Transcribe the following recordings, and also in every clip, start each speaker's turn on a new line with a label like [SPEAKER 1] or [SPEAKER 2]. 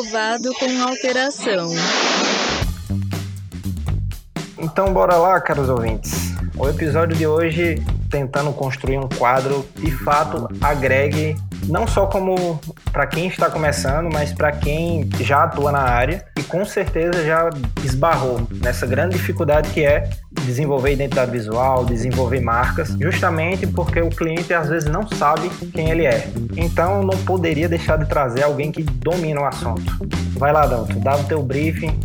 [SPEAKER 1] Aprovado com alteração.
[SPEAKER 2] Então bora lá, caros ouvintes. O episódio de hoje tentando construir um quadro de fato agregue não só como para quem está começando, mas para quem já atua na área com certeza já esbarrou nessa grande dificuldade que é desenvolver identidade visual, desenvolver marcas, justamente porque o cliente às vezes não sabe quem ele é. Então não poderia deixar de trazer alguém que domina o assunto. Vai lá, Dalton, dá o teu briefing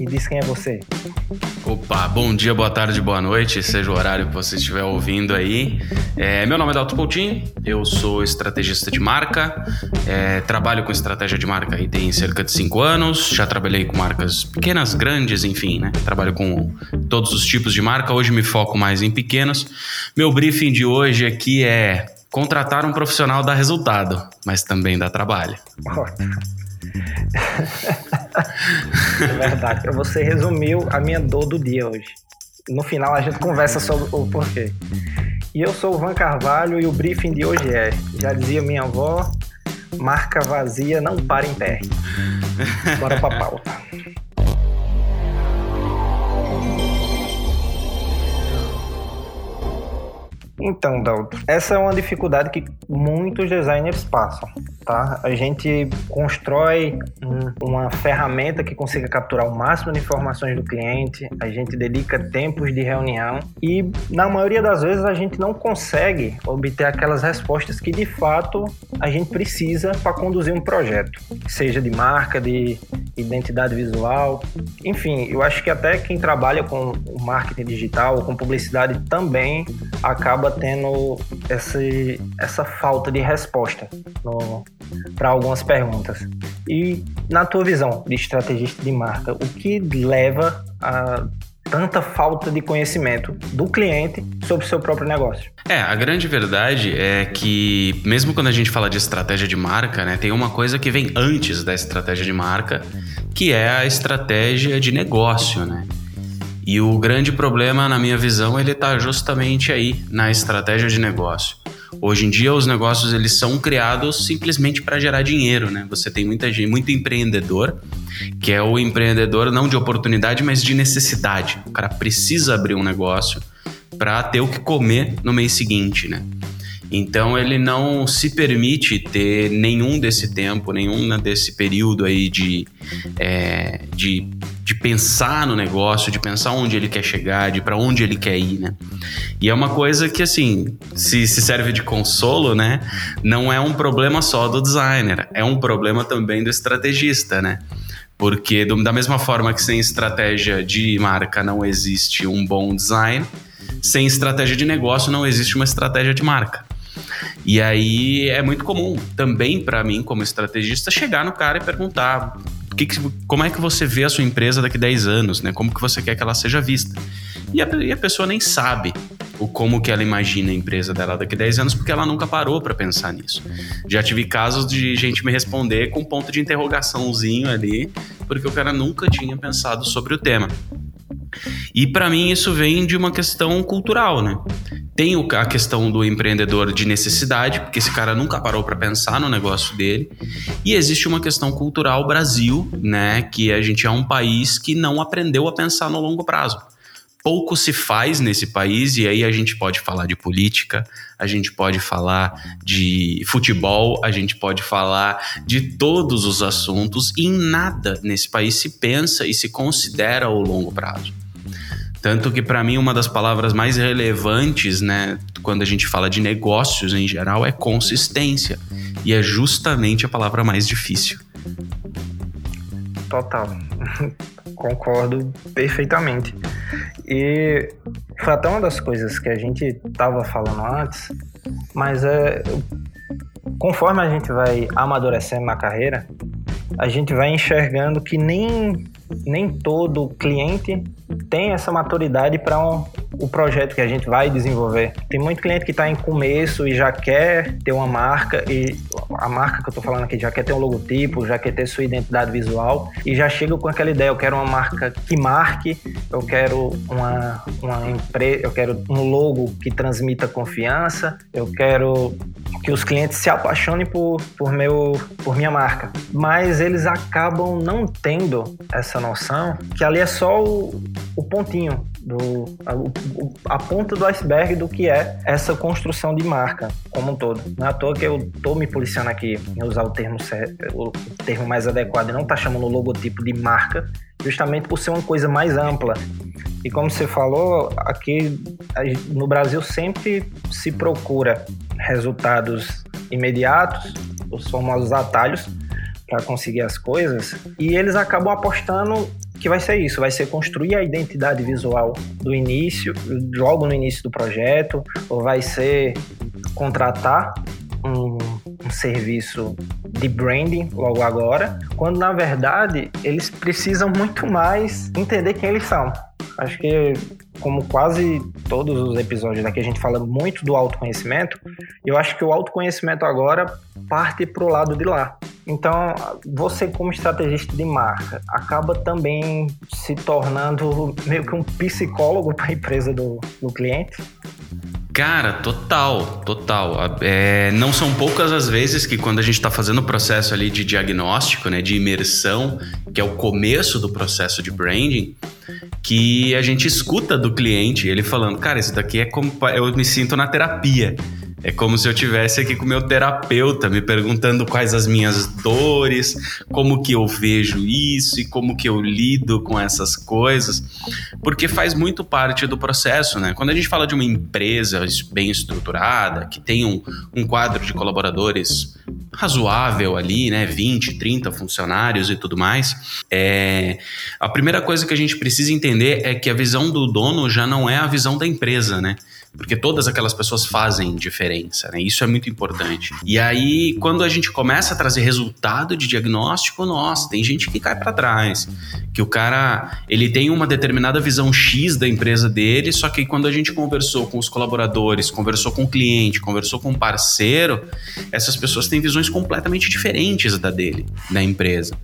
[SPEAKER 2] e diz quem é você.
[SPEAKER 3] Opa, bom dia, boa tarde, boa noite, seja o horário que você estiver ouvindo aí. É, meu nome é Dalton Coutinho, eu sou estrategista de marca, é, trabalho com estratégia de marca aí tem cerca de cinco anos, já trabalhei com marcas pequenas, grandes, enfim, né? Trabalho com todos os tipos de marca, hoje me foco mais em pequenos. Meu briefing de hoje aqui é contratar um profissional dá resultado, mas também dá trabalho.
[SPEAKER 2] É verdade. Você resumiu a minha dor do dia hoje. No final a gente conversa sobre o porquê. E eu sou o Van Carvalho e o briefing de hoje é: já dizia minha avó, marca vazia não para em pé. Bora pra pauta. Então, Dalton, essa é uma dificuldade que muitos designers passam, tá? A gente constrói um, uma ferramenta que consiga capturar o máximo de informações do cliente, a gente dedica tempos de reunião e, na maioria das vezes, a gente não consegue obter aquelas respostas que, de fato, a gente precisa para conduzir um projeto, seja de marca, de identidade visual, enfim, eu acho que até quem trabalha com marketing digital ou com publicidade também acaba tendo esse, essa falta de resposta para algumas perguntas. E na tua visão de estrategista de marca, o que leva a tanta falta de conhecimento do cliente sobre o seu próprio negócio?
[SPEAKER 3] É, a grande verdade é que, mesmo quando a gente fala de estratégia de marca, né, tem uma coisa que vem antes da estratégia de marca, que é a estratégia de negócio, né? E o grande problema, na minha visão, ele está justamente aí na estratégia de negócio. Hoje em dia, os negócios eles são criados simplesmente para gerar dinheiro, né? Você tem muita gente, muito empreendedor, que é o empreendedor não de oportunidade, mas de necessidade. O cara precisa abrir um negócio para ter o que comer no mês seguinte, né? Então ele não se permite ter nenhum desse tempo, nenhum desse período aí de, é, de, de pensar no negócio, de pensar onde ele quer chegar, de para onde ele quer ir, né? E é uma coisa que assim, se, se serve de consolo, né? Não é um problema só do designer, é um problema também do estrategista, né? Porque do, da mesma forma que sem estratégia de marca não existe um bom design, sem estratégia de negócio não existe uma estratégia de marca. E aí é muito comum também para mim, como estrategista, chegar no cara e perguntar que que, como é que você vê a sua empresa daqui a 10 anos, né? Como que você quer que ela seja vista? E a, e a pessoa nem sabe o como que ela imagina a empresa dela daqui a 10 anos, porque ela nunca parou para pensar nisso. Já tive casos de gente me responder com ponto de interrogaçãozinho ali, porque o cara nunca tinha pensado sobre o tema. E para mim isso vem de uma questão cultural, né? Tem a questão do empreendedor de necessidade, porque esse cara nunca parou para pensar no negócio dele. E existe uma questão cultural Brasil, né, que a gente é um país que não aprendeu a pensar no longo prazo. Pouco se faz nesse país e aí a gente pode falar de política, a gente pode falar de futebol, a gente pode falar de todos os assuntos e em nada nesse país se pensa e se considera o longo prazo. Tanto que, para mim, uma das palavras mais relevantes, né, quando a gente fala de negócios em geral, é consistência. E é justamente a palavra mais difícil.
[SPEAKER 2] Total. Concordo perfeitamente. E foi até uma das coisas que a gente estava falando antes, mas é, conforme a gente vai amadurecendo na carreira, a gente vai enxergando que nem, nem todo cliente tem essa maturidade para um, o projeto que a gente vai desenvolver. Tem muito cliente que está em começo e já quer ter uma marca, e a marca que eu estou falando aqui já quer ter um logotipo, já quer ter sua identidade visual e já chega com aquela ideia: eu quero uma marca que marque, eu quero uma, uma empresa, eu quero um logo que transmita confiança, eu quero que os clientes se apaixonem por, por, meu, por minha marca. Mas eles acabam não tendo essa noção que ali é só o, o pontinho, do, a, a, ponta do iceberg do que é essa construção de marca como um todo. Não é à toa que eu estou me policiando aqui em usar o termo, o termo mais adequado e não tá chamando o logotipo de marca, justamente por ser uma coisa mais ampla. E como você falou, aqui no Brasil sempre se procura resultados imediatos, os famosos atalhos, para conseguir as coisas, e eles acabam apostando que vai ser isso, vai ser construir a identidade visual do início, logo no início do projeto, ou vai ser contratar um, um serviço de branding logo agora, quando na verdade eles precisam muito mais entender quem eles são. Acho que, como quase todos os episódios daqui, a gente fala muito do autoconhecimento. Eu acho que o autoconhecimento agora parte para o lado de lá. Então, você, como estrategista de marca, acaba também se tornando meio que um psicólogo para a empresa do, do cliente.
[SPEAKER 3] Cara, total, total. É, não são poucas as vezes que quando a gente está fazendo o processo ali de diagnóstico, né, de imersão, que é o começo do processo de branding, que a gente escuta do cliente ele falando, cara, isso daqui é como eu me sinto na terapia. É como se eu tivesse aqui com meu terapeuta me perguntando quais as minhas dores, como que eu vejo isso e como que eu lido com essas coisas, porque faz muito parte do processo, né? Quando a gente fala de uma empresa bem estruturada, que tem um, um quadro de colaboradores razoável ali, né? 20, 30 funcionários e tudo mais, é... a primeira coisa que a gente precisa entender é que a visão do dono já não é a visão da empresa, né? Porque todas aquelas pessoas fazem diferença, né? Isso é muito importante. E aí, quando a gente começa a trazer resultado de diagnóstico, nossa, tem gente que cai para trás, que o cara ele tem uma determinada visão X da empresa dele, só que quando a gente conversou com os colaboradores, conversou com o cliente, conversou com o parceiro, essas pessoas têm visões completamente diferentes da dele, da empresa.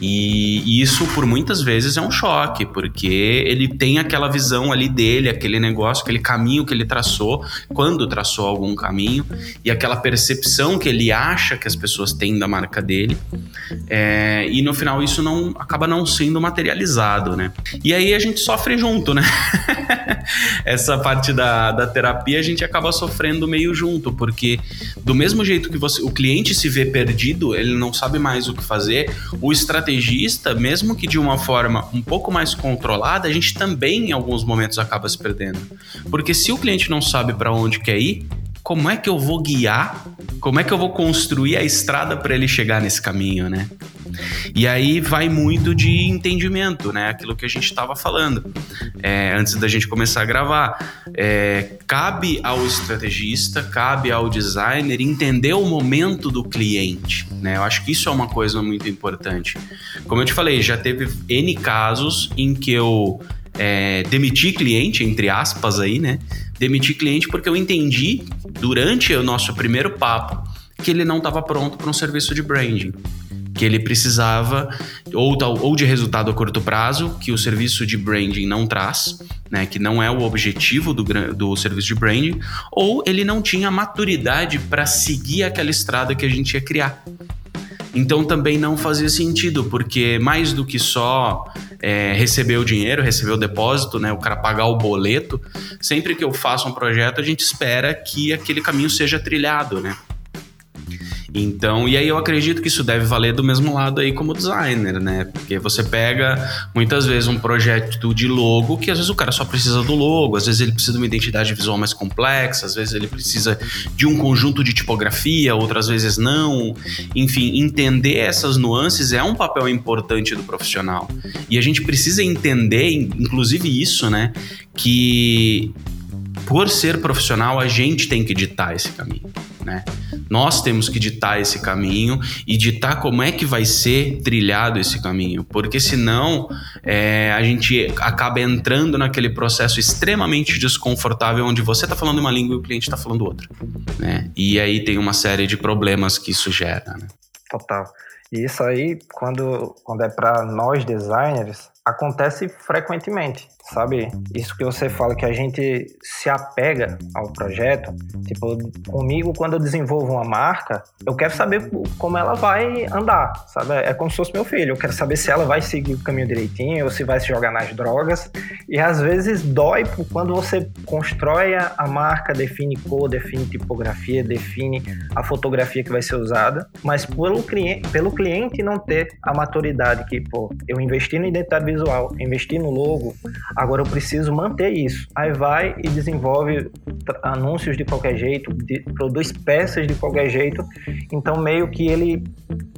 [SPEAKER 3] E isso, por muitas vezes, é um choque, porque ele tem aquela visão ali dele, aquele negócio, aquele caminho que ele traçou, quando traçou algum caminho, e aquela percepção que ele acha que as pessoas têm da marca dele. É, e no final isso não acaba não sendo materializado, né? E aí a gente sofre junto, né? Essa parte da, da terapia a gente acaba sofrendo meio junto, porque do mesmo jeito que você, o cliente se vê perdido, ele não sabe mais o que fazer, o estrategista estrategista, mesmo que de uma forma um pouco mais controlada, a gente também em alguns momentos acaba se perdendo. Porque se o cliente não sabe para onde quer ir, como é que eu vou guiar? Como é que eu vou construir a estrada para ele chegar nesse caminho, né? E aí vai muito de entendimento, né? Aquilo que a gente estava falando é, antes da gente começar a gravar. É, cabe ao estrategista, cabe ao designer entender o momento do cliente, né? Eu acho que isso é uma coisa muito importante. Como eu te falei, já teve N casos em que eu é, demiti cliente, entre aspas aí, né? Demiti cliente porque eu entendi durante o nosso primeiro papo que ele não estava pronto para um serviço de branding que ele precisava ou, ou de resultado a curto prazo, que o serviço de branding não traz, né, que não é o objetivo do, do serviço de branding, ou ele não tinha maturidade para seguir aquela estrada que a gente ia criar. Então também não fazia sentido, porque mais do que só é, receber o dinheiro, receber o depósito, né, o cara pagar o boleto, sempre que eu faço um projeto, a gente espera que aquele caminho seja trilhado, né? Então, e aí eu acredito que isso deve valer do mesmo lado aí como designer, né? Porque você pega muitas vezes um projeto de logo que às vezes o cara só precisa do logo, às vezes ele precisa de uma identidade visual mais complexa, às vezes ele precisa de um conjunto de tipografia, outras vezes não. Enfim, entender essas nuances é um papel importante do profissional. E a gente precisa entender, inclusive isso, né? Que por ser profissional, a gente tem que ditar esse caminho. Né? Nós temos que ditar esse caminho e ditar como é que vai ser trilhado esse caminho, porque senão é, a gente acaba entrando naquele processo extremamente desconfortável onde você está falando uma língua e o cliente está falando outra, né? E aí tem uma série de problemas que isso gera. Né?
[SPEAKER 2] Total. E isso aí, quando, quando é para nós designers, acontece frequentemente sabe? Isso que você fala que a gente se apega ao projeto. Tipo, comigo, quando eu desenvolvo uma marca, eu quero saber como ela vai andar, sabe? É como se fosse meu filho. Eu quero saber se ela vai seguir o caminho direitinho ou se vai se jogar nas drogas. E às vezes dói quando você constrói a marca, define cor, define tipografia, define a fotografia que vai ser usada, mas pelo cliente, pelo cliente não ter a maturidade que, pô, eu investi no identidade visual, investi no logo, Agora eu preciso manter isso. Aí vai e desenvolve anúncios de qualquer jeito, de, produz peças de qualquer jeito. Então meio que ele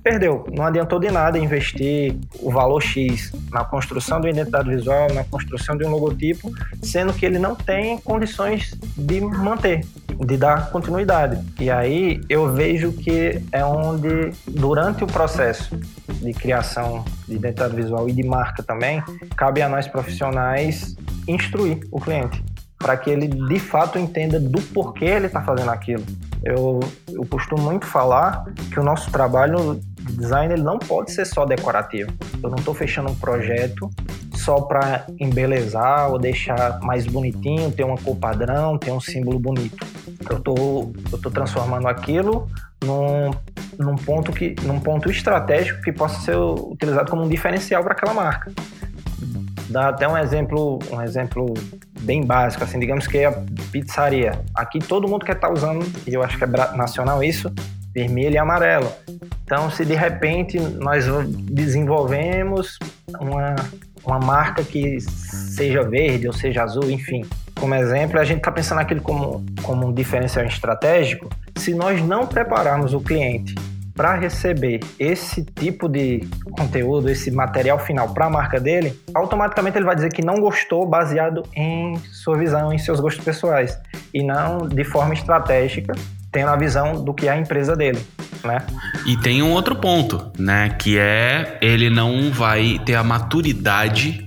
[SPEAKER 2] perdeu. Não adiantou de nada investir o valor X na construção de identidade visual, na construção de um logotipo, sendo que ele não tem condições de manter, de dar continuidade. E aí eu vejo que é onde, durante o processo de criação de identidade visual e de marca também, cabe a nós profissionais instruir o cliente para que ele de fato entenda do porquê ele está fazendo aquilo. Eu, eu costumo muito falar que o nosso trabalho de design ele não pode ser só decorativo. Eu não estou fechando um projeto só para embelezar ou deixar mais bonitinho, ter uma cor padrão, ter um símbolo bonito. Eu eu tô transformando aquilo num, num ponto que num ponto estratégico que possa ser utilizado como um diferencial para aquela marca. Dá até um exemplo, um exemplo bem básico, assim, digamos que é a pizzaria. Aqui todo mundo quer estar tá usando, e eu acho que é nacional isso, vermelho e amarelo. Então, se de repente nós desenvolvemos uma, uma marca que seja verde ou seja azul, enfim, como exemplo, a gente está pensando aquilo como, como um diferencial estratégico. Se nós não prepararmos o cliente para receber esse tipo de conteúdo, esse material final para a marca dele, automaticamente ele vai dizer que não gostou baseado em sua visão, em seus gostos pessoais e não de forma estratégica, tendo a visão do que é a empresa dele. Né?
[SPEAKER 3] E tem um outro ponto, né? Que é ele não vai ter a maturidade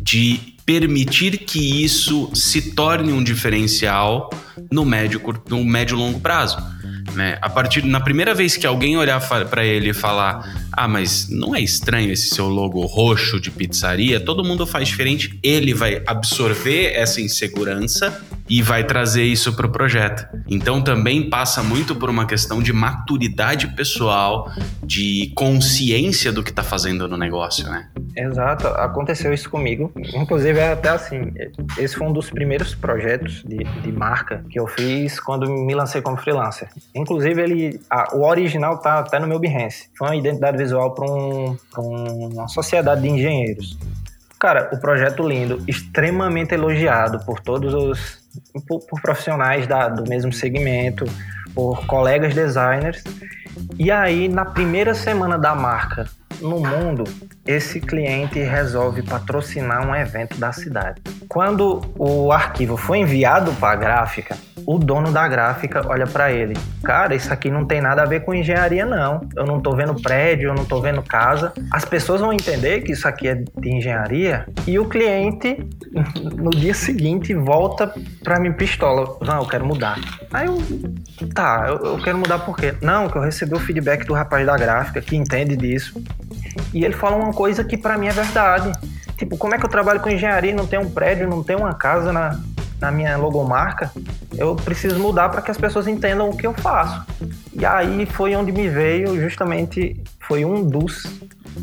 [SPEAKER 3] de permitir que isso se torne um diferencial no médio, no médio longo prazo. Né? A partir na primeira vez que alguém olhar para ele e falar: "Ah, mas não é estranho esse seu logo roxo de pizzaria? Todo mundo faz diferente". Ele vai absorver essa insegurança e vai trazer isso para o projeto. Então também passa muito por uma questão de maturidade pessoal, de consciência do que está fazendo no negócio, né?
[SPEAKER 2] Exato, aconteceu isso comigo. Inclusive é até assim, esse foi um dos primeiros projetos de, de marca que eu fiz quando me lancei como freelancer. Inclusive, ele, a, o original tá até no meu Behance. Foi uma identidade visual para um, uma sociedade de engenheiros. Cara, o projeto lindo, extremamente elogiado por todos os por, por profissionais da, do mesmo segmento, por colegas designers. E aí, na primeira semana da marca no mundo, esse cliente resolve patrocinar um evento da cidade. Quando o arquivo foi enviado para a gráfica, o dono da gráfica olha para ele. Cara, isso aqui não tem nada a ver com engenharia, não. Eu não tô vendo prédio, eu não tô vendo casa. As pessoas vão entender que isso aqui é de engenharia e o cliente, no dia seguinte, volta para mim pistola. Não, eu quero mudar. Aí eu, tá, eu, eu quero mudar por quê? Não, que eu recebi o feedback do rapaz da gráfica que entende disso. E ele fala uma coisa que para mim é verdade. Tipo, como é que eu trabalho com engenharia e não tenho um prédio, não tenho uma casa na, na minha logomarca, eu preciso mudar para que as pessoas entendam o que eu faço. E aí foi onde me veio justamente foi um dos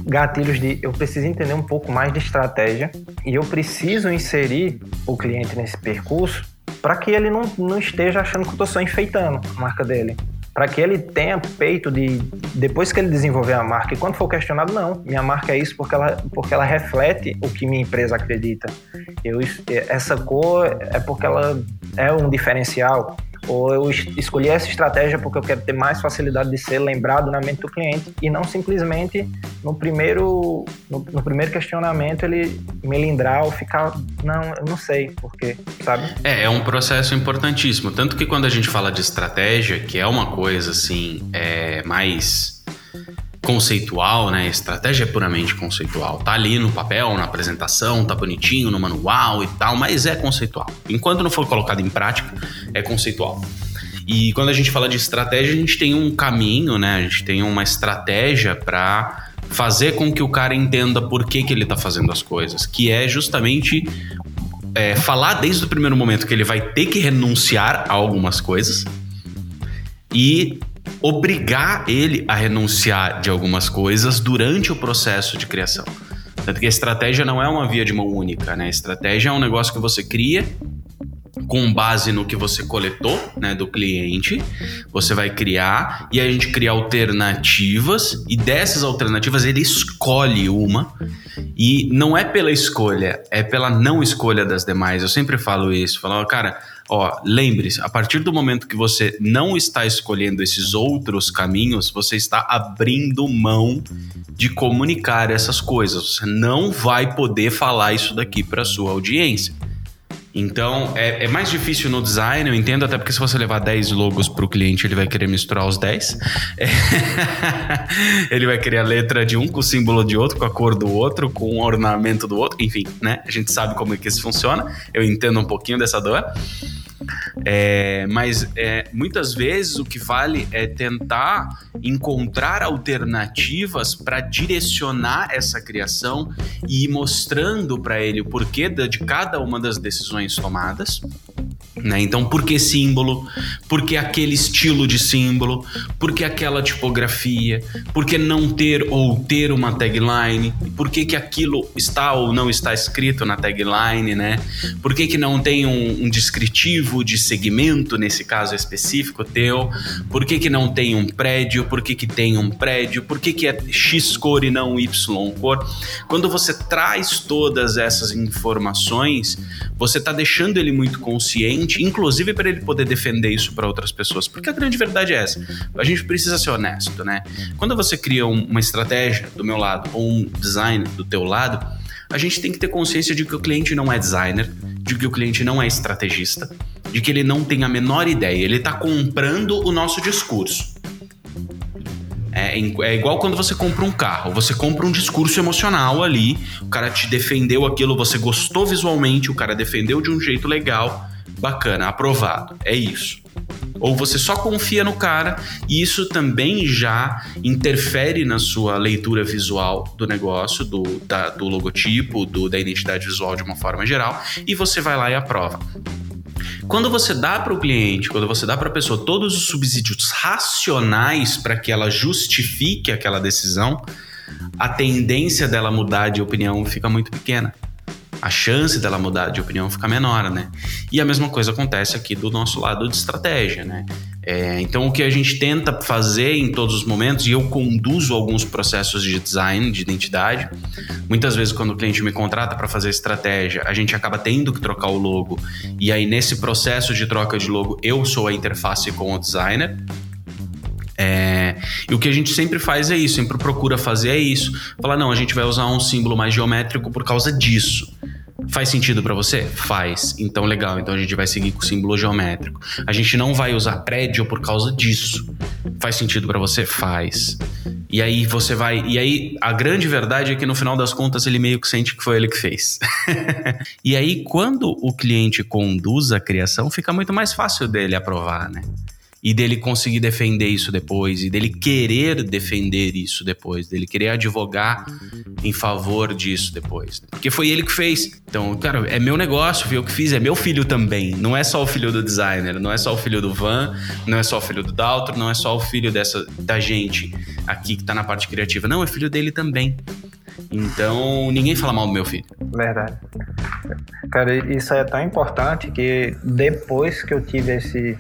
[SPEAKER 2] gatilhos de eu preciso entender um pouco mais de estratégia e eu preciso inserir o cliente nesse percurso para que ele não, não esteja achando que eu estou só enfeitando a marca dele para que ele tenha peito de depois que ele desenvolver a marca e quando for questionado não. Minha marca é isso porque ela porque ela reflete o que minha empresa acredita. Eu essa cor é porque ela é um diferencial ou eu escolhi essa estratégia porque eu quero ter mais facilidade de ser lembrado na mente do cliente e não simplesmente no primeiro, no, no primeiro questionamento ele melindrar ou ficar, não, eu não sei porque, sabe?
[SPEAKER 3] É, é um processo importantíssimo. Tanto que quando a gente fala de estratégia, que é uma coisa assim, é mais conceitual, né? Estratégia é puramente conceitual. Tá ali no papel, na apresentação, tá bonitinho no manual e tal, mas é conceitual. Enquanto não for colocado em prática, é conceitual. E quando a gente fala de estratégia, a gente tem um caminho, né? A gente tem uma estratégia para fazer com que o cara entenda por que, que ele tá fazendo as coisas, que é justamente é, falar desde o primeiro momento que ele vai ter que renunciar a algumas coisas e obrigar ele a renunciar de algumas coisas durante o processo de criação. Tanto que a estratégia não é uma via de mão única, né? A estratégia é um negócio que você cria com base no que você coletou, né, do cliente. Você vai criar e a gente cria alternativas e dessas alternativas ele escolhe uma e não é pela escolha, é pela não escolha das demais. Eu sempre falo isso, falo, cara, Ó, lembre-se, a partir do momento que você não está escolhendo esses outros caminhos, você está abrindo mão de comunicar essas coisas. Você não vai poder falar isso daqui para sua audiência. Então, é, é, mais difícil no design, eu entendo, até porque se você levar 10 logos para o cliente, ele vai querer misturar os 10. É, ele vai querer a letra de um com o símbolo de outro, com a cor do outro, com o ornamento do outro, enfim, né? A gente sabe como é que isso funciona. Eu entendo um pouquinho dessa dor. É, mas é, muitas vezes o que vale é tentar encontrar alternativas para direcionar essa criação e ir mostrando para ele o porquê de cada uma das decisões tomadas né? Então, por que símbolo? Por que aquele estilo de símbolo? Por que aquela tipografia? Por que não ter ou ter uma tagline? Por que, que aquilo está ou não está escrito na tagline? Né? Por que, que não tem um, um descritivo de segmento, nesse caso específico teu? Por que, que não tem um prédio? Por que, que tem um prédio? Por que, que é X cor e não Y cor? Quando você traz todas essas informações, você está deixando ele muito consciente inclusive para ele poder defender isso para outras pessoas. Porque a grande verdade é essa. A gente precisa ser honesto, né? Quando você cria um, uma estratégia do meu lado ou um design do teu lado, a gente tem que ter consciência de que o cliente não é designer, de que o cliente não é estrategista, de que ele não tem a menor ideia, ele está comprando o nosso discurso. É, é, igual quando você compra um carro, você compra um discurso emocional ali, o cara te defendeu aquilo, você gostou visualmente, o cara defendeu de um jeito legal, bacana, aprovado. É isso. Ou você só confia no cara e isso também já interfere na sua leitura visual do negócio, do, da, do logotipo, do, da identidade visual de uma forma geral, e você vai lá e aprova. Quando você dá para o cliente, quando você dá para a pessoa todos os subsídios racionais para que ela justifique aquela decisão, a tendência dela mudar de opinião fica muito pequena a chance dela mudar de opinião fica menor, né? E a mesma coisa acontece aqui do nosso lado de estratégia, né? É, então, o que a gente tenta fazer em todos os momentos, e eu conduzo alguns processos de design, de identidade, muitas vezes quando o cliente me contrata para fazer estratégia, a gente acaba tendo que trocar o logo, e aí nesse processo de troca de logo, eu sou a interface com o designer, é, e o que a gente sempre faz é isso, sempre procura fazer é isso. Falar, não, a gente vai usar um símbolo mais geométrico por causa disso. Faz sentido para você? Faz. Então, legal. Então a gente vai seguir com o símbolo geométrico. A gente não vai usar prédio por causa disso. Faz sentido para você? Faz. E aí você vai. E aí a grande verdade é que no final das contas ele meio que sente que foi ele que fez. e aí, quando o cliente conduz a criação, fica muito mais fácil dele aprovar, né? E dele conseguir defender isso depois, e dele querer defender isso depois, dele querer advogar em favor disso depois. Porque foi ele que fez. Então, cara, é meu negócio, foi eu que fiz, é meu filho também. Não é só o filho do designer, não é só o filho do Van, não é só o filho do Daltro, não é só o filho dessa da gente aqui que tá na parte criativa. Não, é filho dele também. Então, ninguém fala mal do meu filho.
[SPEAKER 2] Verdade. Cara, isso é tão importante que depois que eu tive esse,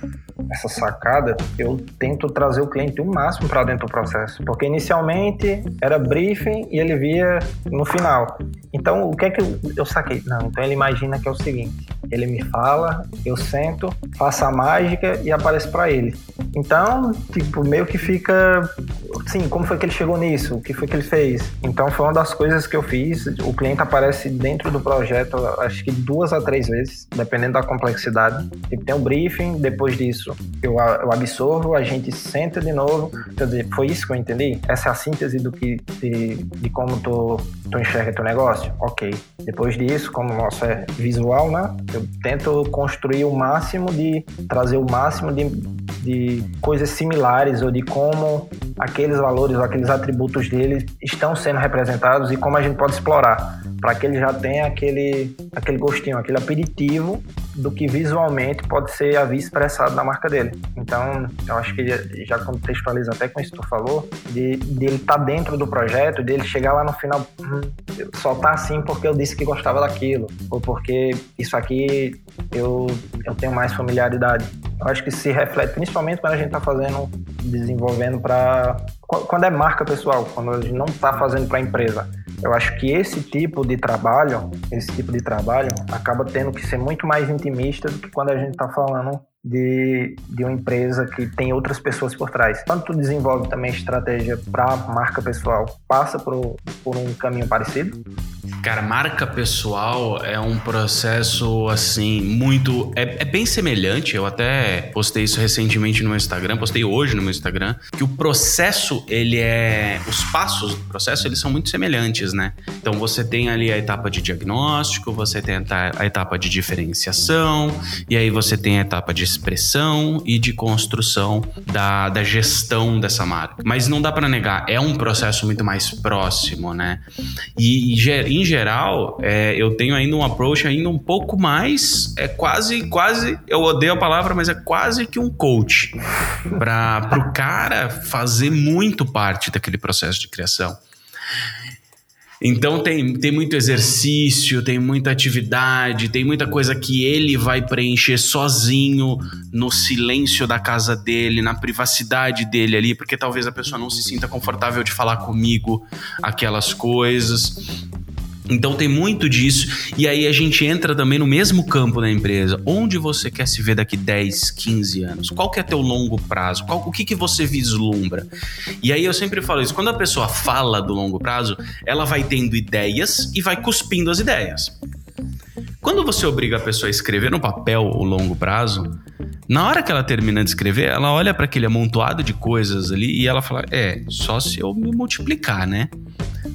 [SPEAKER 2] essa sacada, eu tento trazer o cliente o máximo para dentro do processo. Porque inicialmente era briefing e ele via no final. Então, o que é que eu, eu saquei? Não, então ele imagina que é o seguinte: ele me fala, eu sento, faço a mágica e apareço para ele. Então, tipo, meio que fica sim, como foi que ele chegou nisso? O que foi que ele fez? Então foi uma das coisas que eu fiz. O cliente aparece dentro do projeto, acho que duas a três vezes, dependendo da complexidade. Tipo, tem um briefing, depois disso eu, eu absorvo, a gente senta de novo. Quer dizer, foi isso que eu entendi? Essa é a síntese do que, de, de como tu, tu enxerga teu negócio? Ok. Depois disso, como o nosso é visual, né? Eu tento construir o máximo de, trazer o máximo de, de coisas similares ou de como aqueles valores aqueles atributos dele estão sendo representados e como a gente pode explorar para que ele já tenha aquele, aquele gostinho, aquele aperitivo do que visualmente pode ser a vista expressado na marca dele. Então, eu acho que já contextualiza até com isso que tu falou, de, de ele estar tá dentro do projeto, de ele chegar lá no final, hum, só tá assim porque eu disse que gostava daquilo, ou porque isso aqui eu, eu tenho mais familiaridade. Eu acho que se reflete principalmente quando a gente está fazendo, desenvolvendo para. Quando é marca pessoal, quando a gente não está fazendo para a empresa. Eu acho que esse tipo de trabalho, esse tipo de trabalho, acaba tendo que ser muito mais intimista do que quando a gente está falando de, de uma empresa que tem outras pessoas por trás. Quando tu desenvolve também estratégia para marca pessoal, passa por, por um caminho parecido?
[SPEAKER 3] Cara, marca pessoal é um processo assim muito. É, é, bem semelhante. Eu até postei isso recentemente no meu Instagram, postei hoje no meu Instagram, que o processo, ele é. Os passos do processo, eles são muito semelhantes, né? Então você tem ali a etapa de diagnóstico, você tem a etapa de diferenciação, e aí você tem a etapa de expressão e de construção da, da gestão dessa marca. Mas não dá para negar, é um processo muito mais próximo, né? E, e em geral, é, eu tenho ainda um approach ainda um pouco mais, é quase, quase, eu odeio a palavra, mas é quase que um coach para o cara fazer muito parte daquele processo de criação. Então tem, tem muito exercício, tem muita atividade, tem muita coisa que ele vai preencher sozinho no silêncio da casa dele, na privacidade dele ali, porque talvez a pessoa não se sinta confortável de falar comigo aquelas coisas. Então tem muito disso, e aí a gente entra também no mesmo campo da empresa. Onde você quer se ver daqui 10, 15 anos? Qual que é teu longo prazo? Qual, o que, que você vislumbra? E aí eu sempre falo isso, quando a pessoa fala do longo prazo, ela vai tendo ideias e vai cuspindo as ideias. Quando você obriga a pessoa a escrever no papel o longo prazo, na hora que ela termina de escrever, ela olha para aquele amontoado de coisas ali e ela fala: É, só se eu me multiplicar, né?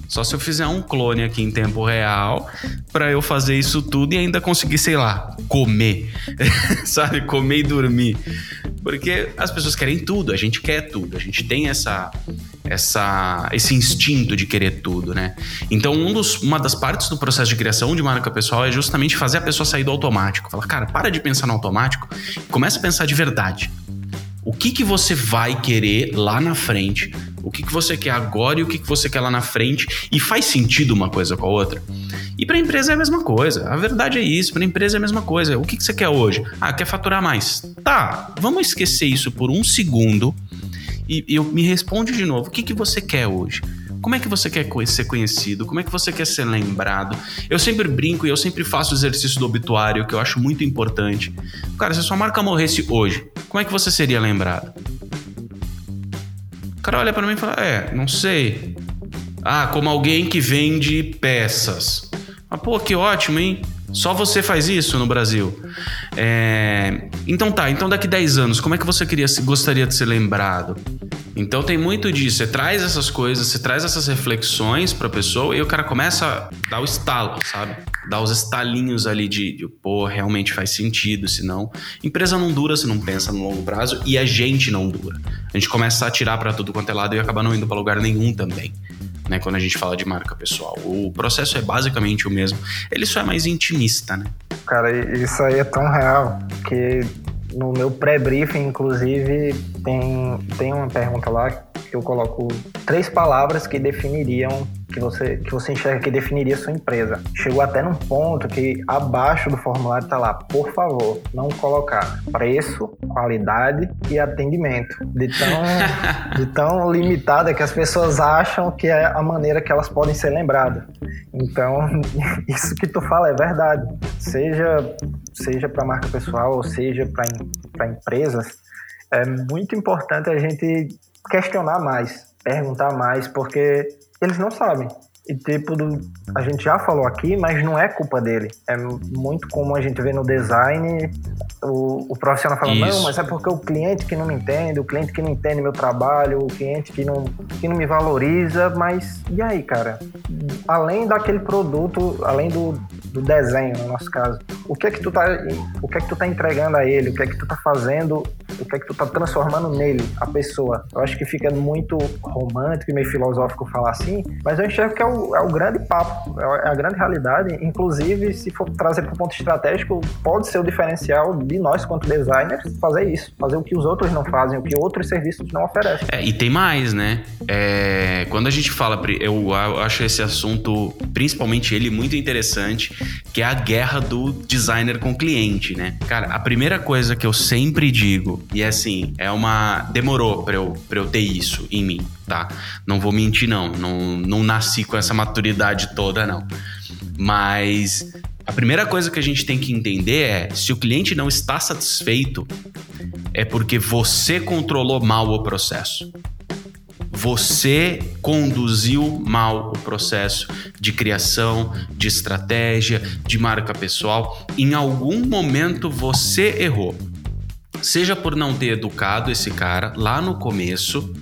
[SPEAKER 3] Só se eu fizer um clone aqui em tempo real para eu fazer isso tudo e ainda conseguir, sei lá, comer. Sabe? Comer e dormir. Porque as pessoas querem tudo, a gente quer tudo, a gente tem essa, essa, esse instinto de querer tudo, né? Então, um dos, uma das partes do processo de criação de marca pessoal é justamente fazer a pessoa sair do automático. Falar, cara, para de pensar no automático começa a pensar de verdade. O que, que você vai querer lá na frente? O que, que você quer agora e o que, que você quer lá na frente? E faz sentido uma coisa com a outra? E para a empresa é a mesma coisa. A verdade é isso. Para a empresa é a mesma coisa. O que, que você quer hoje? Ah, quer faturar mais. Tá, vamos esquecer isso por um segundo e, e me responde de novo. O que, que você quer hoje? Como é que você quer ser conhecido? Como é que você quer ser lembrado? Eu sempre brinco e eu sempre faço o exercício do obituário, que eu acho muito importante. Cara, se a sua marca morresse hoje, como é que você seria lembrado? Cara olha para mim e fala: É, não sei. Ah, como alguém que vende peças. Ah, pô, que ótimo, hein? Só você faz isso no Brasil. É... Então tá, então daqui 10 anos, como é que você queria, gostaria de ser lembrado? Então tem muito disso. Você traz essas coisas, você traz essas reflexões pra pessoa e o cara começa a dar o estalo, sabe? Dar os estalinhos ali de, de pô, realmente faz sentido, senão. Empresa não dura se não pensa no longo prazo e a gente não dura. A gente começa a atirar para tudo quanto é lado e acaba não indo para lugar nenhum também. Né, quando a gente fala de marca pessoal. O processo é basicamente o mesmo. Ele só é mais intimista, né?
[SPEAKER 2] Cara, isso aí é tão real que no meu pré-briefing, inclusive, tem, tem uma pergunta lá, que eu coloco três palavras que definiriam que você, que você enxerga que definiria sua empresa. Chegou até num ponto que abaixo do formulário está lá, por favor, não colocar preço, qualidade e atendimento. De tão, de tão limitada que as pessoas acham que é a maneira que elas podem ser lembradas. Então, isso que tu fala é verdade. Seja, seja para marca pessoal ou seja para empresas, é muito importante a gente questionar mais, perguntar mais, porque eles não sabem. E tipo, do, a gente já falou aqui, mas não é culpa dele. É muito comum a gente ver no design o, o profissional falando, não, mas é porque o cliente que não me entende, o cliente que não entende meu trabalho, o cliente que não, que não me valoriza, mas e aí, cara? Além daquele produto, além do, do desenho, no nosso caso, o que é que tu tá, o que é que tu tá entregando a ele, o que é que tu tá fazendo, o que é que tu tá transformando nele, a pessoa. Eu acho que fica muito romântico e meio filosófico falar assim, mas eu enxergo que é o, é o grande papo, é a grande realidade, inclusive se for trazer para o ponto estratégico, pode ser o diferencial de nós, quanto designers, fazer isso. Fazer o que os outros não fazem, o que outros serviços não oferecem.
[SPEAKER 3] É, e tem mais, né? É, quando a gente fala, eu acho esse assunto, principalmente ele, muito interessante, que é a guerra do designer com o cliente, né? Cara, a primeira coisa que eu sempre digo, e é assim, é uma. Demorou pra eu, pra eu ter isso em mim, tá? Não vou mentir, não. Não, não nasci com essa maturidade toda, não. Mas a primeira coisa que a gente tem que entender é: se o cliente não está satisfeito, é porque você controlou mal o processo. Você conduziu mal o processo de criação, de estratégia, de marca pessoal. Em algum momento você errou. Seja por não ter educado esse cara lá no começo,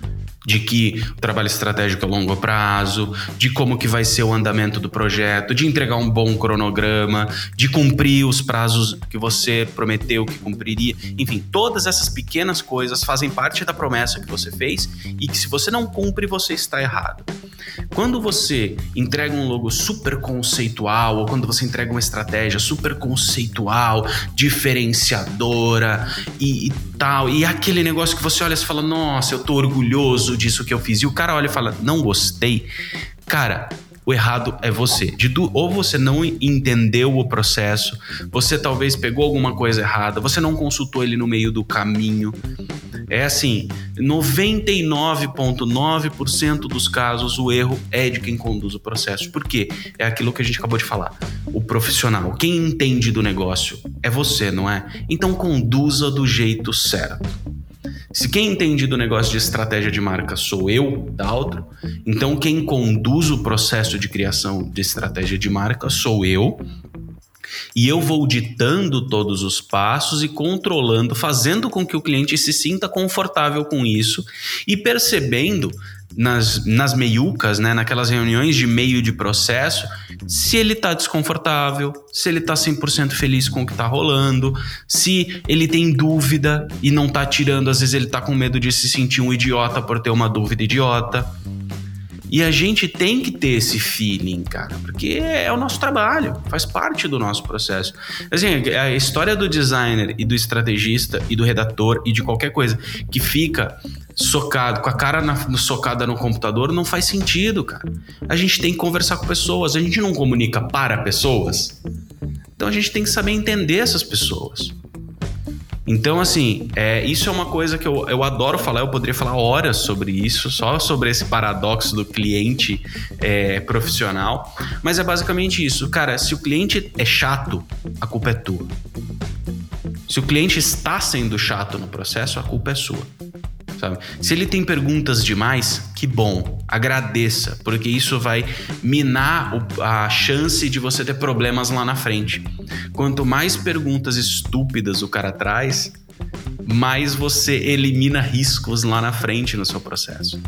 [SPEAKER 3] de que o trabalho estratégico é longo prazo, de como que vai ser o andamento do projeto, de entregar um bom cronograma, de cumprir os prazos que você prometeu que cumpriria. Enfim, todas essas pequenas coisas fazem parte da promessa que você fez e que se você não cumpre, você está errado. Quando você entrega um logo super conceitual ou quando você entrega uma estratégia super conceitual, diferenciadora e, e tal, e aquele negócio que você olha e fala: "Nossa, eu tô orgulhoso disso que eu fiz. E o cara olha e fala, não gostei. Cara, o errado é você. De ou você não entendeu o processo, você talvez pegou alguma coisa errada, você não consultou ele no meio do caminho. É assim, 99,9% dos casos o erro é de quem conduz o processo. Por quê? É aquilo que a gente acabou de falar. O profissional, quem entende do negócio é você, não é? Então conduza do jeito certo. Se quem entende do negócio de estratégia de marca sou eu, Daltro, então quem conduz o processo de criação de estratégia de marca sou eu. E eu vou ditando todos os passos e controlando, fazendo com que o cliente se sinta confortável com isso e percebendo nas, nas meiucas, né, naquelas reuniões de meio de processo, se ele está desconfortável, se ele está 100% feliz com o que está rolando, se ele tem dúvida e não está tirando, às vezes ele está com medo de se sentir um idiota por ter uma dúvida idiota. E a gente tem que ter esse feeling, cara, porque é o nosso trabalho, faz parte do nosso processo. Assim, a história do designer e do estrategista e do redator e de qualquer coisa que fica socado, com a cara na, socada no computador, não faz sentido, cara. A gente tem que conversar com pessoas, a gente não comunica para pessoas. Então a gente tem que saber entender essas pessoas. Então, assim, é, isso é uma coisa que eu, eu adoro falar, eu poderia falar horas sobre isso, só sobre esse paradoxo do cliente é, profissional, mas é basicamente isso. Cara, se o cliente é chato, a culpa é tua. Se o cliente está sendo chato no processo, a culpa é sua sabe? Se ele tem perguntas demais, que bom, agradeça, porque isso vai minar a chance de você ter problemas lá na frente. Quanto mais perguntas estúpidas o cara traz, mais você elimina riscos lá na frente no seu processo.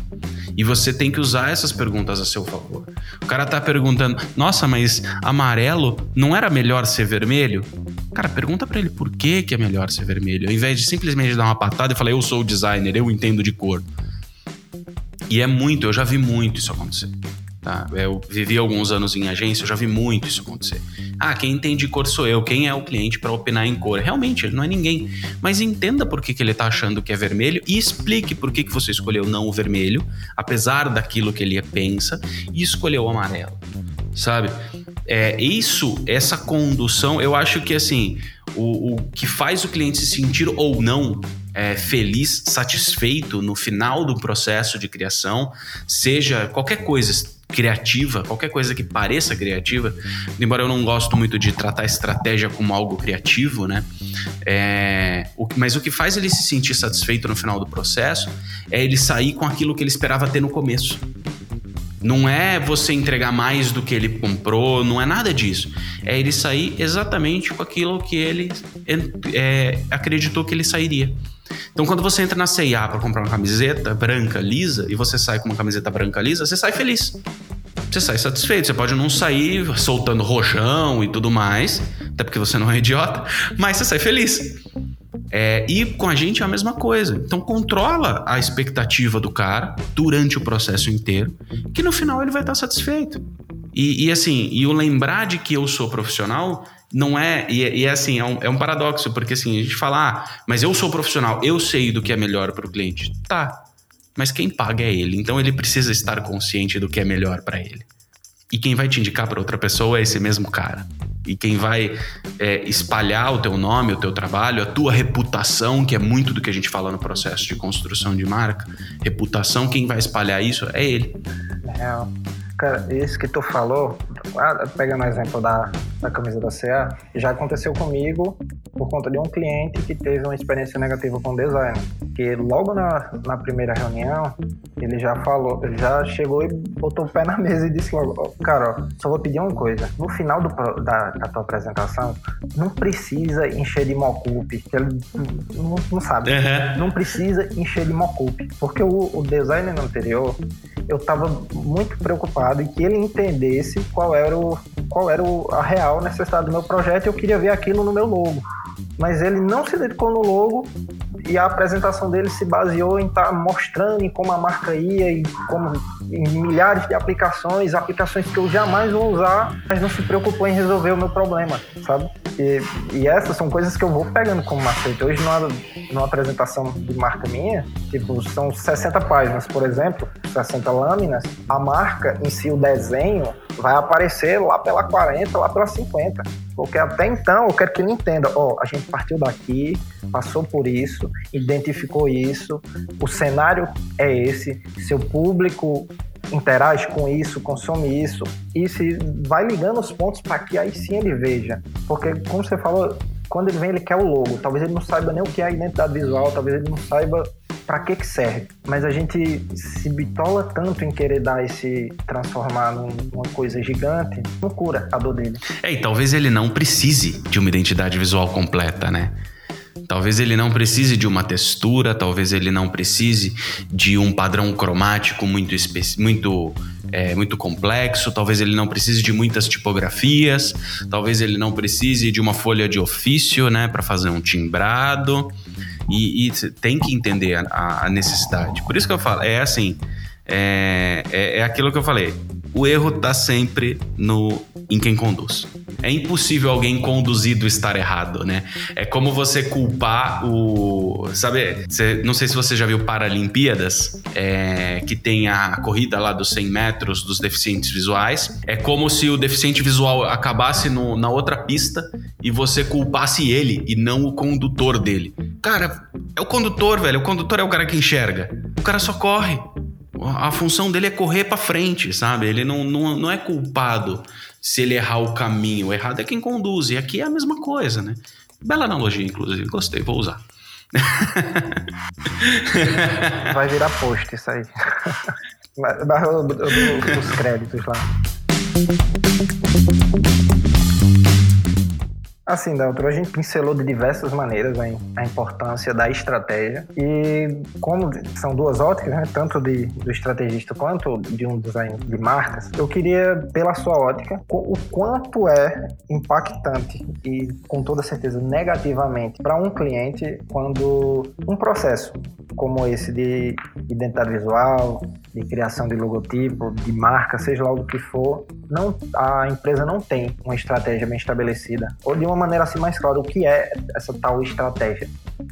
[SPEAKER 3] E você tem que usar essas perguntas a seu favor. O cara tá perguntando: "Nossa, mas amarelo não era melhor ser vermelho?" Cara, pergunta para ele por que, que é melhor ser vermelho, ao invés de simplesmente dar uma patada e falar, eu sou o designer, eu entendo de cor. E é muito, eu já vi muito isso acontecer. Tá? Eu vivi alguns anos em agência, eu já vi muito isso acontecer. Ah, quem entende cor sou eu, quem é o cliente para opinar em cor? Realmente, ele não é ninguém. Mas entenda por que, que ele tá achando que é vermelho e explique por que, que você escolheu não o vermelho, apesar daquilo que ele pensa, e escolheu o amarelo. Sabe? É, isso, essa condução, eu acho que assim, o, o que faz o cliente se sentir ou não é, feliz, satisfeito no final do processo de criação, seja qualquer coisa criativa, qualquer coisa que pareça criativa, embora eu não gosto muito de tratar estratégia como algo criativo, né? É, o, mas o que faz ele se sentir satisfeito no final do processo é ele sair com aquilo que ele esperava ter no começo. Não é você entregar mais do que ele comprou, não é nada disso. É ele sair exatamente com aquilo que ele é, acreditou que ele sairia. Então, quando você entra na CIA para comprar uma camiseta branca lisa e você sai com uma camiseta branca lisa, você sai feliz. Você sai satisfeito. Você pode não sair soltando rojão e tudo mais, até porque você não é idiota, mas você sai feliz. É, e com a gente é a mesma coisa. Então controla a expectativa do cara durante o processo inteiro, que no final ele vai estar satisfeito. E, e assim, e o lembrar de que eu sou profissional não é. E, e é assim, é um, é um, paradoxo, porque assim, a gente fala, ah, mas eu sou profissional, eu sei do que é melhor para o cliente. Tá. Mas quem paga é ele, então ele precisa estar consciente do que é melhor para ele. E quem vai te indicar para outra pessoa é esse mesmo cara. E quem vai é, espalhar o teu nome, o teu trabalho, a tua reputação, que é muito do que a gente fala no processo de construção de marca, reputação, quem vai espalhar isso é ele.
[SPEAKER 2] É. Cara, isso que tu falou, pegando o exemplo da, da camisa da CA, já aconteceu comigo por conta de um cliente que teve uma experiência negativa com o design. Que logo na, na primeira reunião, ele já falou, ele já chegou e botou o pé na mesa e disse logo, oh, cara, ó, só vou pedir uma coisa. No final do, da, da tua apresentação, não precisa encher de mocup, que ele não, não sabe. Uhum. Não precisa encher de mocup. Porque o, o designer anterior, eu tava muito preocupado preocupado em que ele entendesse qual era, o, qual era o, a real necessidade do meu projeto e eu queria ver aquilo no meu logo. Mas ele não se dedicou no logo e a apresentação dele se baseou em estar tá mostrando em como a marca ia e como em milhares de aplicações, aplicações que eu jamais vou usar, mas não se preocupou em resolver o meu problema, sabe? E, e essas são coisas que eu vou pegando como macete. Hoje, numa, numa apresentação de marca minha, tipo, são 60 páginas, por exemplo, 60 lâminas, a marca em si, o desenho, vai aparecer lá pela 40, lá pela 50. Porque até então eu quero que ele entenda, ó, oh, a gente partiu daqui, passou por isso, identificou isso, o cenário é esse, seu público interage com isso, consome isso, e se vai ligando os pontos para que aí sim ele veja. Porque, como você falou, quando ele vem, ele quer o logo. Talvez ele não saiba nem o que é a identidade visual, talvez ele não saiba para que que serve. Mas a gente se bitola tanto em querer dar esse transformar numa coisa gigante, não cura a dor dele.
[SPEAKER 3] É, e talvez ele não precise de uma identidade visual completa, né? Talvez ele não precise de uma textura, talvez ele não precise de um padrão cromático muito, muito, é, muito complexo, talvez ele não precise de muitas tipografias, talvez ele não precise de uma folha de ofício né, para fazer um timbrado. E, e, tem que entender a, a, necessidade. Por isso que eu falo, é assim, é, é, é aquilo que eu falei. O erro está sempre no em quem conduz. É impossível alguém conduzido estar errado, né? É como você culpar o. Sabe, não sei se você já viu Paralimpíadas, é, que tem a corrida lá dos 100 metros dos deficientes visuais. É como se o deficiente visual acabasse no, na outra pista e você culpasse ele e não o condutor dele. Cara, é o condutor, velho. O condutor é o cara que enxerga. O cara só corre. A função dele é correr para frente, sabe? Ele não, não, não é culpado se ele errar o caminho. O errado é quem conduz. E aqui é a mesma coisa, né? Bela analogia, inclusive. Gostei, vou usar.
[SPEAKER 2] Vai virar post isso aí. Mas eu dou os créditos lá. Assim, Daltro, a gente pincelou de diversas maneiras a importância da estratégia e como são duas óticas, né, tanto de, do estrategista quanto de um design de marcas, eu queria, pela sua ótica, o quanto é impactante e com toda certeza negativamente para um cliente quando um processo como esse de identidade visual, de criação de logotipo, de marca, seja lá o que for, não, a empresa não tem uma estratégia bem estabelecida. Ou de uma maneira assim mais clara, o que é essa tal estratégia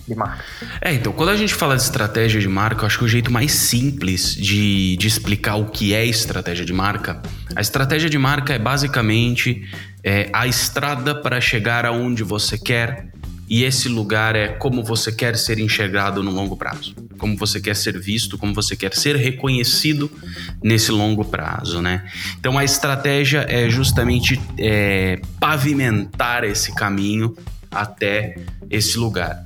[SPEAKER 2] de marca?
[SPEAKER 3] É, então, quando a gente fala de estratégia de marca, eu acho que o jeito mais simples de, de explicar o que é estratégia de marca, a estratégia de marca é basicamente é, a estrada para chegar aonde você quer e esse lugar é como você quer ser enxergado no longo prazo, como você quer ser visto, como você quer ser reconhecido nesse longo prazo, né? Então a estratégia é justamente é, pavimentar esse caminho até esse lugar.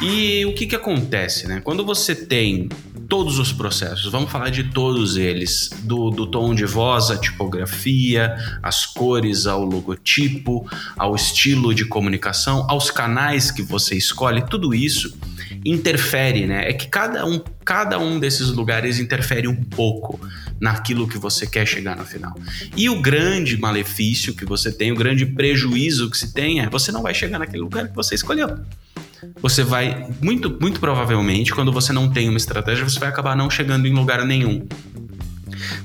[SPEAKER 3] E o que, que acontece, né? Quando você tem todos os processos, vamos falar de todos eles, do, do tom de voz, a tipografia, as cores, ao logotipo, ao estilo de comunicação, aos canais que você escolhe, tudo isso interfere, né? É que cada um, cada um desses lugares interfere um pouco naquilo que você quer chegar no final. E o grande malefício que você tem, o grande prejuízo que se tem é você não vai chegar naquele lugar que você escolheu você vai, muito, muito provavelmente, quando você não tem uma estratégia, você vai acabar não chegando em lugar nenhum.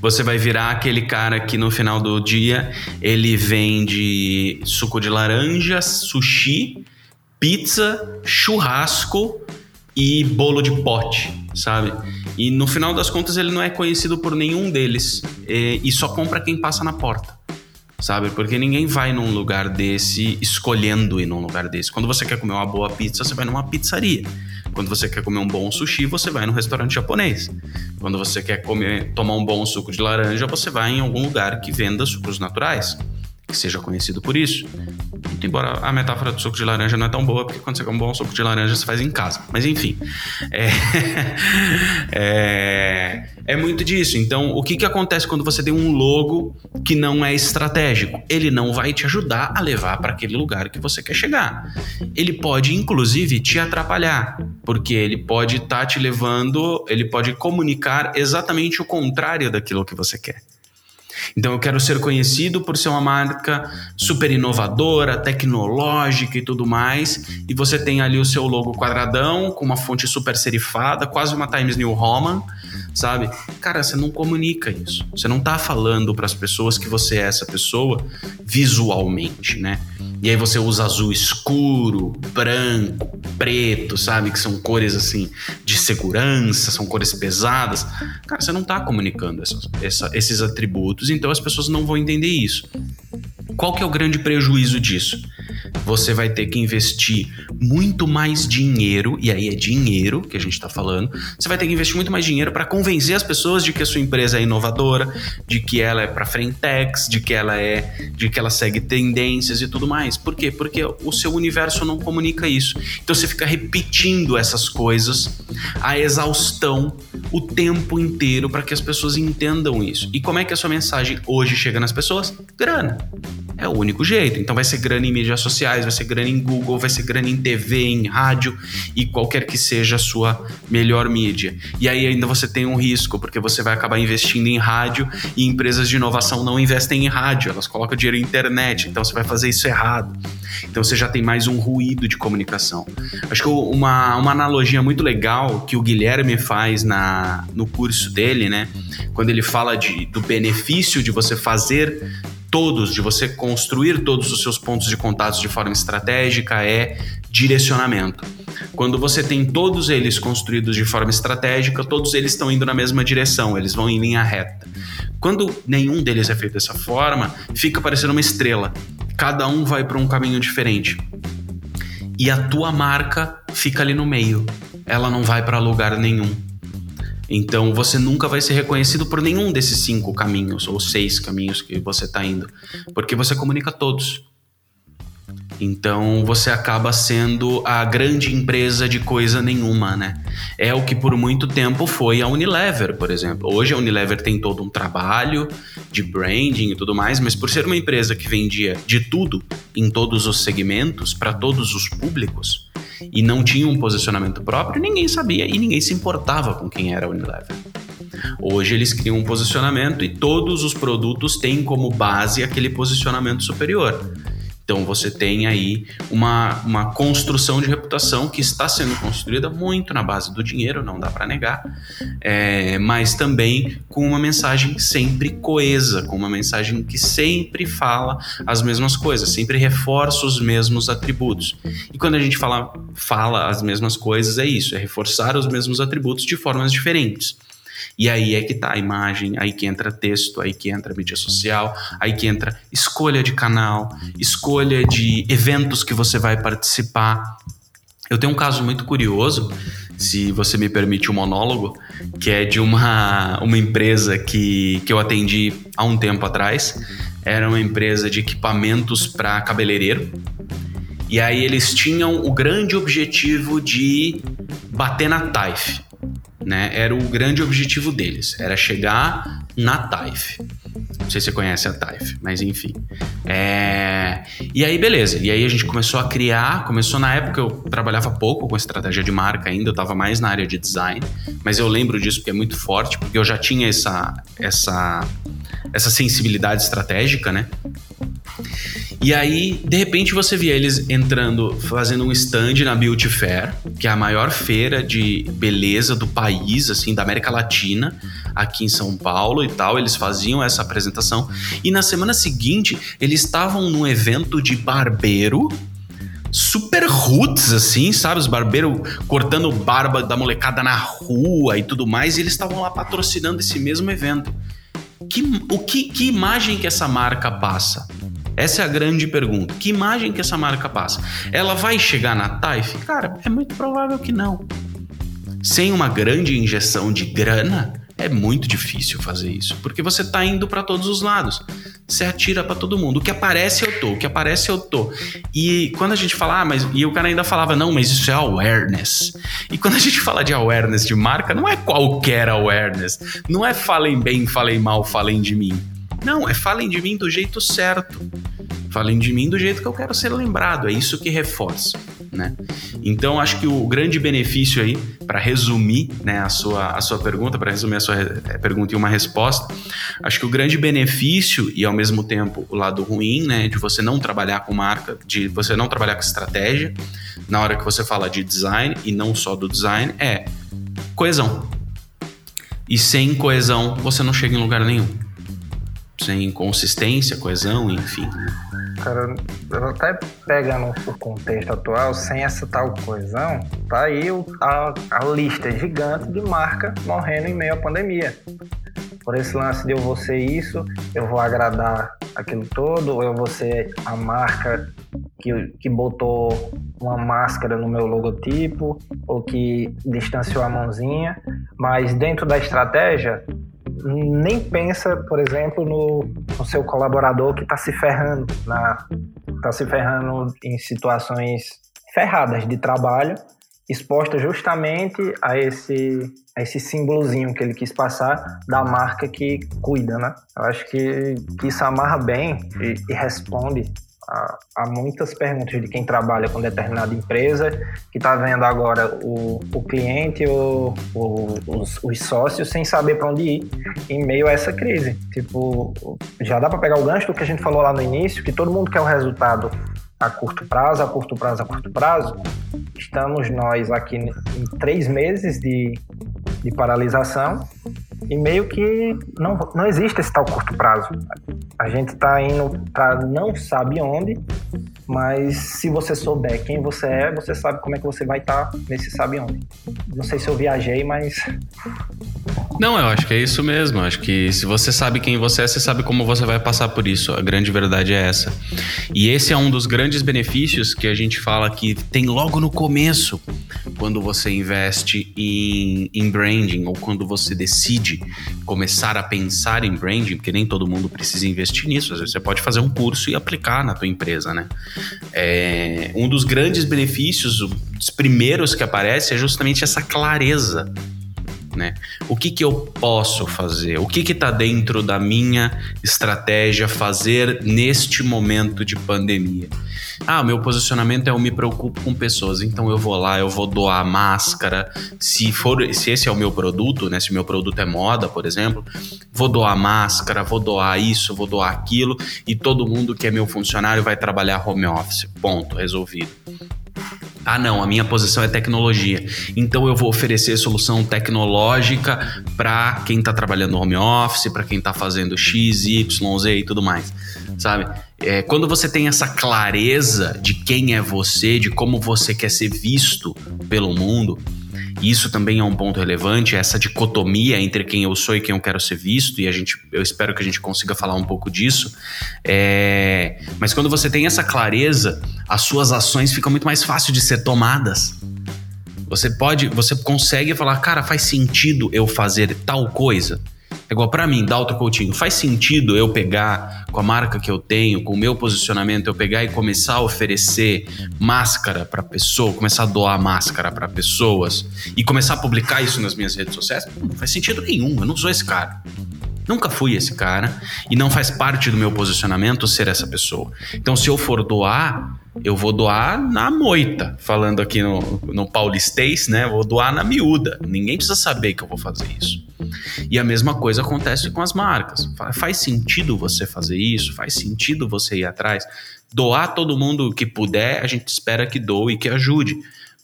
[SPEAKER 3] Você vai virar aquele cara que no final do dia ele vende suco de laranja, sushi, pizza, churrasco e bolo de pote, sabe? E no final das contas ele não é conhecido por nenhum deles e, e só compra quem passa na porta sabe? Porque ninguém vai num lugar desse escolhendo ir num lugar desse. Quando você quer comer uma boa pizza, você vai numa pizzaria. Quando você quer comer um bom sushi, você vai num restaurante japonês. Quando você quer comer, tomar um bom suco de laranja, você vai em algum lugar que venda sucos naturais que seja conhecido por isso. Muito embora a metáfora do suco de laranja não é tão boa, porque quando você quer um bom suco de laranja, você faz em casa. Mas enfim, é, é, é muito disso. Então, o que, que acontece quando você tem um logo que não é estratégico? Ele não vai te ajudar a levar para aquele lugar que você quer chegar. Ele pode, inclusive, te atrapalhar, porque ele pode estar tá te levando, ele pode comunicar exatamente o contrário daquilo que você quer. Então eu quero ser conhecido por ser uma marca super inovadora, tecnológica e tudo mais. E você tem ali o seu logo quadradão, com uma fonte super serifada, quase uma Times New Roman, sabe? Cara, você não comunica isso. Você não tá falando para as pessoas que você é essa pessoa visualmente, né? E aí você usa azul escuro, branco, preto, sabe? Que são cores assim de segurança, são cores pesadas. Cara, você não tá comunicando essas, essa, esses atributos, então as pessoas não vão entender isso. Qual que é o grande prejuízo disso? Você vai ter que investir muito mais dinheiro, e aí é dinheiro que a gente está falando. Você vai ter que investir muito mais dinheiro para convencer as pessoas de que a sua empresa é inovadora, de que ela é para frentex, de que ela é, de que ela segue tendências e tudo mais. Por quê? Porque o seu universo não comunica isso. Então você fica repetindo essas coisas a exaustão o tempo inteiro para que as pessoas entendam isso. E como é que a sua mensagem hoje chega nas pessoas? Grana. É o único jeito. Então vai ser grana em mídias sociais, vai ser grana em Google, vai ser grana em TV, em rádio e qualquer que seja a sua melhor mídia. E aí ainda você tem um risco, porque você vai acabar investindo em rádio e empresas de inovação não investem em rádio, elas colocam dinheiro em internet, então você vai fazer isso errado. Então você já tem mais um ruído de comunicação. Acho que uma, uma analogia muito legal que o Guilherme faz na, no curso dele, né? Quando ele fala de, do benefício de você fazer todos, de você construir todos os seus pontos de contato de forma estratégica, é direcionamento. Quando você tem todos eles construídos de forma estratégica, todos eles estão indo na mesma direção, eles vão em linha reta. Quando nenhum deles é feito dessa forma, fica parecendo uma estrela. Cada um vai para um caminho diferente. E a tua marca fica ali no meio. Ela não vai para lugar nenhum. Então você nunca vai ser reconhecido por nenhum desses cinco caminhos ou seis caminhos que você está indo, porque você comunica todos. Então você acaba sendo a grande empresa de coisa nenhuma, né? É o que por muito tempo foi a Unilever, por exemplo. Hoje a Unilever tem todo um trabalho de branding e tudo mais, mas por ser uma empresa que vendia de tudo em todos os segmentos para todos os públicos, e não tinha um posicionamento próprio, ninguém sabia e ninguém se importava com quem era a Unilever. Hoje eles criam um posicionamento e todos os produtos têm como base aquele posicionamento superior. Então você tem aí uma, uma construção de reputação que está sendo construída muito na base do dinheiro, não dá para negar, é, mas também com uma mensagem sempre coesa, com uma mensagem que sempre fala as mesmas coisas, sempre reforça os mesmos atributos. E quando a gente fala, fala as mesmas coisas, é isso, é reforçar os mesmos atributos de formas diferentes. E aí é que tá a imagem, aí que entra texto, aí que entra mídia social, aí que entra escolha de canal, escolha de eventos que você vai participar. Eu tenho um caso muito curioso, se você me permite um monólogo, que é de uma, uma empresa que, que eu atendi há um tempo atrás. Era uma empresa de equipamentos para cabeleireiro. E aí eles tinham o grande objetivo de bater na TAIF né? Era o grande objetivo deles, era chegar na TAIF. Não sei se você conhece a TAIF, mas enfim. É... E aí, beleza. E aí a gente começou a criar. Começou na época eu trabalhava pouco com estratégia de marca ainda, eu estava mais na área de design, mas eu lembro disso porque é muito forte, porque eu já tinha essa, essa, essa sensibilidade estratégica, né? E aí, de repente, você via eles entrando, fazendo um stand na Beauty Fair, que é a maior feira de beleza do país, assim, da América Latina, aqui em São Paulo e tal. Eles faziam essa apresentação. E na semana seguinte, eles estavam num evento de barbeiro super roots, assim, sabe? Os barbeiros cortando barba da molecada na rua e tudo mais, e eles estavam lá patrocinando esse mesmo evento. Que, o que, que imagem que essa marca passa? Essa é a grande pergunta. Que imagem que essa marca passa? Ela vai chegar na TAIF? Cara, é muito provável que não. Sem uma grande injeção de grana, é muito difícil fazer isso, porque você está indo para todos os lados. Você atira para todo mundo. O que aparece eu tô, o que aparece eu tô. E quando a gente fala, ah, mas e o cara ainda falava, não, mas isso é awareness. E quando a gente fala de awareness de marca, não é qualquer awareness. Não é falem bem, falem mal, falem de mim não, é falem de mim do jeito certo. Falem de mim do jeito que eu quero ser lembrado. É isso que reforça, né? Então, acho que o grande benefício aí, para resumir né, a, sua, a sua pergunta, para resumir a sua eh, pergunta em uma resposta, acho que o grande benefício e, ao mesmo tempo, o lado ruim, né, de você não trabalhar com marca, de você não trabalhar com estratégia, na hora que você fala de design, e não só do design, é coesão. E sem coesão, você não chega em lugar nenhum sem consistência, coesão, enfim.
[SPEAKER 2] Cara, até pegando o contexto atual, sem essa tal coesão, tá aí a, a lista gigante de marca morrendo em meio à pandemia. Por esse lance de eu vou ser isso, eu vou agradar aquilo todo, eu vou ser a marca que, que botou uma máscara no meu logotipo, ou que distanciou a mãozinha. Mas dentro da estratégia, nem pensa, por exemplo, no, no seu colaborador que está se ferrando, está se ferrando em situações ferradas de trabalho, exposta justamente a esse, a esse símbolozinho que ele quis passar da marca que cuida, né? Eu acho que, que isso amarra bem e, e responde há muitas perguntas de quem trabalha com determinada empresa, que está vendo agora o, o cliente ou os, os, sócios sem saber para onde ir em meio a essa crise. Tipo, já dá para pegar o gancho do que a gente falou lá no início, que todo mundo quer o resultado a curto prazo, a curto prazo, a curto prazo. Estamos nós aqui em três meses de, de paralisação e meio que não, não existe esse tal curto prazo. A gente está indo para não sabe onde, mas se você souber quem você é, você sabe como é que você vai estar tá nesse sabe onde. Não sei se eu viajei, mas.
[SPEAKER 3] Não, eu acho que é isso mesmo. Acho que se você sabe quem você é, você sabe como você vai passar por isso. A grande verdade é essa. E esse é um dos grandes benefícios que a gente fala que tem logo no começo, quando você investe em, em branding ou quando você decide começar a pensar em branding, porque nem todo mundo precisa investir nisso. Às vezes você pode fazer um curso e aplicar na tua empresa, né? É, um dos grandes benefícios, os primeiros que aparece, é justamente essa clareza né? O que, que eu posso fazer? O que está dentro da minha estratégia fazer neste momento de pandemia? Ah, meu posicionamento é eu me preocupo com pessoas, então eu vou lá, eu vou doar máscara. Se for, se esse é o meu produto, né? Se meu produto é moda, por exemplo, vou doar máscara, vou doar isso, vou doar aquilo, e todo mundo que é meu funcionário vai trabalhar home office. Ponto, resolvido. Ah, não, a minha posição é tecnologia. Então eu vou oferecer solução tecnológica para quem está trabalhando home office, para quem está fazendo X, Y, Z e tudo mais. Sabe? É, quando você tem essa clareza de quem é você, de como você quer ser visto pelo mundo, isso também é um ponto relevante, essa dicotomia entre quem eu sou e quem eu quero ser visto, e a gente, eu espero que a gente consiga falar um pouco disso. É, mas quando você tem essa clareza, as suas ações ficam muito mais fáceis de ser tomadas. Você pode, você consegue falar, cara, faz sentido eu fazer tal coisa. É igual para mim, Dalton Coutinho, faz sentido eu pegar com a marca que eu tenho, com o meu posicionamento, eu pegar e começar a oferecer máscara para pessoa, começar a doar máscara para pessoas e começar a publicar isso nas minhas redes sociais? Não faz sentido nenhum, eu não sou esse cara. Nunca fui esse cara e não faz parte do meu posicionamento ser essa pessoa. Então, se eu for doar, eu vou doar na moita, falando aqui no, no paulistês, né? Vou doar na miúda. Ninguém precisa saber que eu vou fazer isso. E a mesma coisa acontece com as marcas. Faz sentido você fazer isso? Faz sentido você ir atrás? Doar todo mundo que puder, a gente espera que doe e que ajude.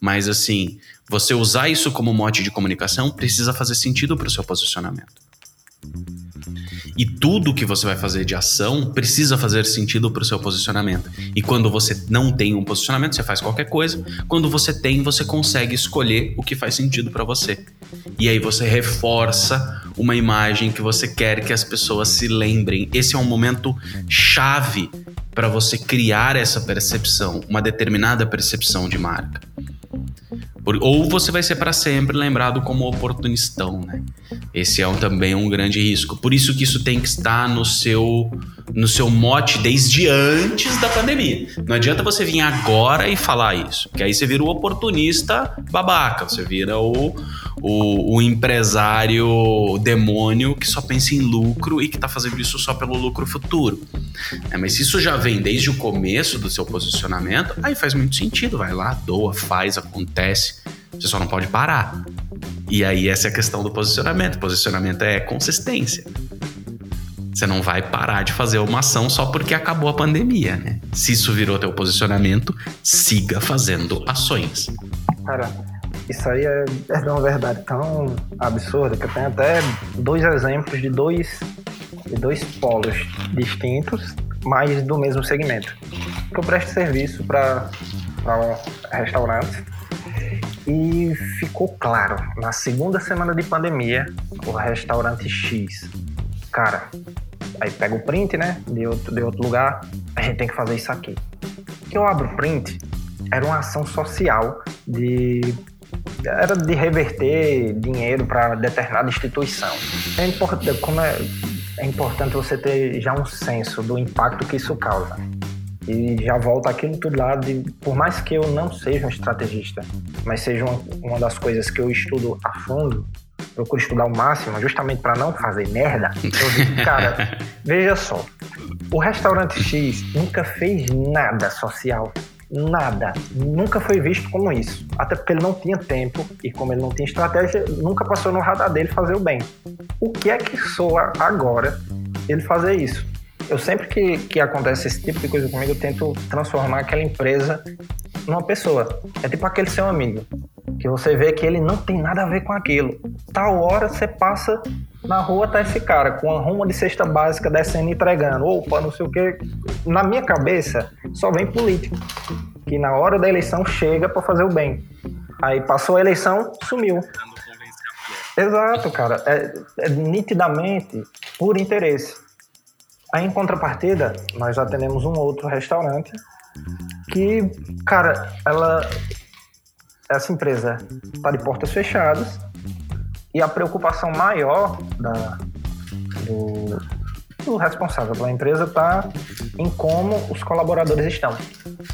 [SPEAKER 3] Mas assim, você usar isso como mote de comunicação precisa fazer sentido para o seu posicionamento. E tudo que você vai fazer de ação precisa fazer sentido para o seu posicionamento. E quando você não tem um posicionamento, você faz qualquer coisa. Quando você tem, você consegue escolher o que faz sentido para você. E aí você reforça uma imagem que você quer que as pessoas se lembrem. Esse é um momento chave para você criar essa percepção, uma determinada percepção de marca. Ou você vai ser para sempre lembrado como oportunistão, né? Esse é um, também um grande risco. Por isso que isso tem que estar no seu no seu mote desde antes da pandemia. Não adianta você vir agora e falar isso, porque aí você vira o oportunista babaca, você vira o, o, o empresário demônio que só pensa em lucro e que está fazendo isso só pelo lucro futuro. É, mas se isso já vem desde o começo do seu posicionamento, aí faz muito sentido. Vai lá, doa, faz, acontece. Você só não pode parar. E aí essa é a questão do posicionamento. Posicionamento é consistência. Você não vai parar de fazer uma ação só porque acabou a pandemia, né? Se isso virou teu posicionamento, siga fazendo ações.
[SPEAKER 2] Cara, isso aí é, é uma verdade tão absurda que eu tenho até dois exemplos de dois, de dois polos distintos, mas do mesmo segmento. Eu presto serviço para restaurantes e ficou claro, na segunda semana de pandemia, o restaurante X cara, aí pega o print, né, de outro, de outro lugar, a gente tem que fazer isso aqui. Que eu abro o print, era uma ação social de era de reverter dinheiro para determinada instituição. É importante, como é, é importante você ter já um senso do impacto que isso causa. E já volta aquilo tudo lá de, por mais que eu não seja um estrategista, mas seja uma, uma das coisas que eu estudo a fundo, procuro estudar o máximo, justamente para não fazer merda. Eu digo, cara, veja só, o restaurante X nunca fez nada social. Nada. Nunca foi visto como isso. Até porque ele não tinha tempo e, como ele não tinha estratégia, nunca passou no radar dele fazer o bem. O que é que soa agora ele fazer isso? Eu sempre que, que acontece esse tipo de coisa comigo, eu tento transformar aquela empresa numa pessoa. É tipo aquele seu amigo que você vê que ele não tem nada a ver com aquilo. Tal hora você passa na rua, tá esse cara com uma ruma de cesta básica descendo e entregando. Opa, não sei o que. Na minha cabeça, só vem político. Que na hora da eleição chega para fazer o bem. Aí passou a eleição, sumiu. Exato, cara. É, é nitidamente por interesse. Aí, em contrapartida, nós atendemos um outro restaurante que, cara, ela essa empresa está de portas fechadas e a preocupação maior da, do, do responsável pela empresa está em como os colaboradores estão.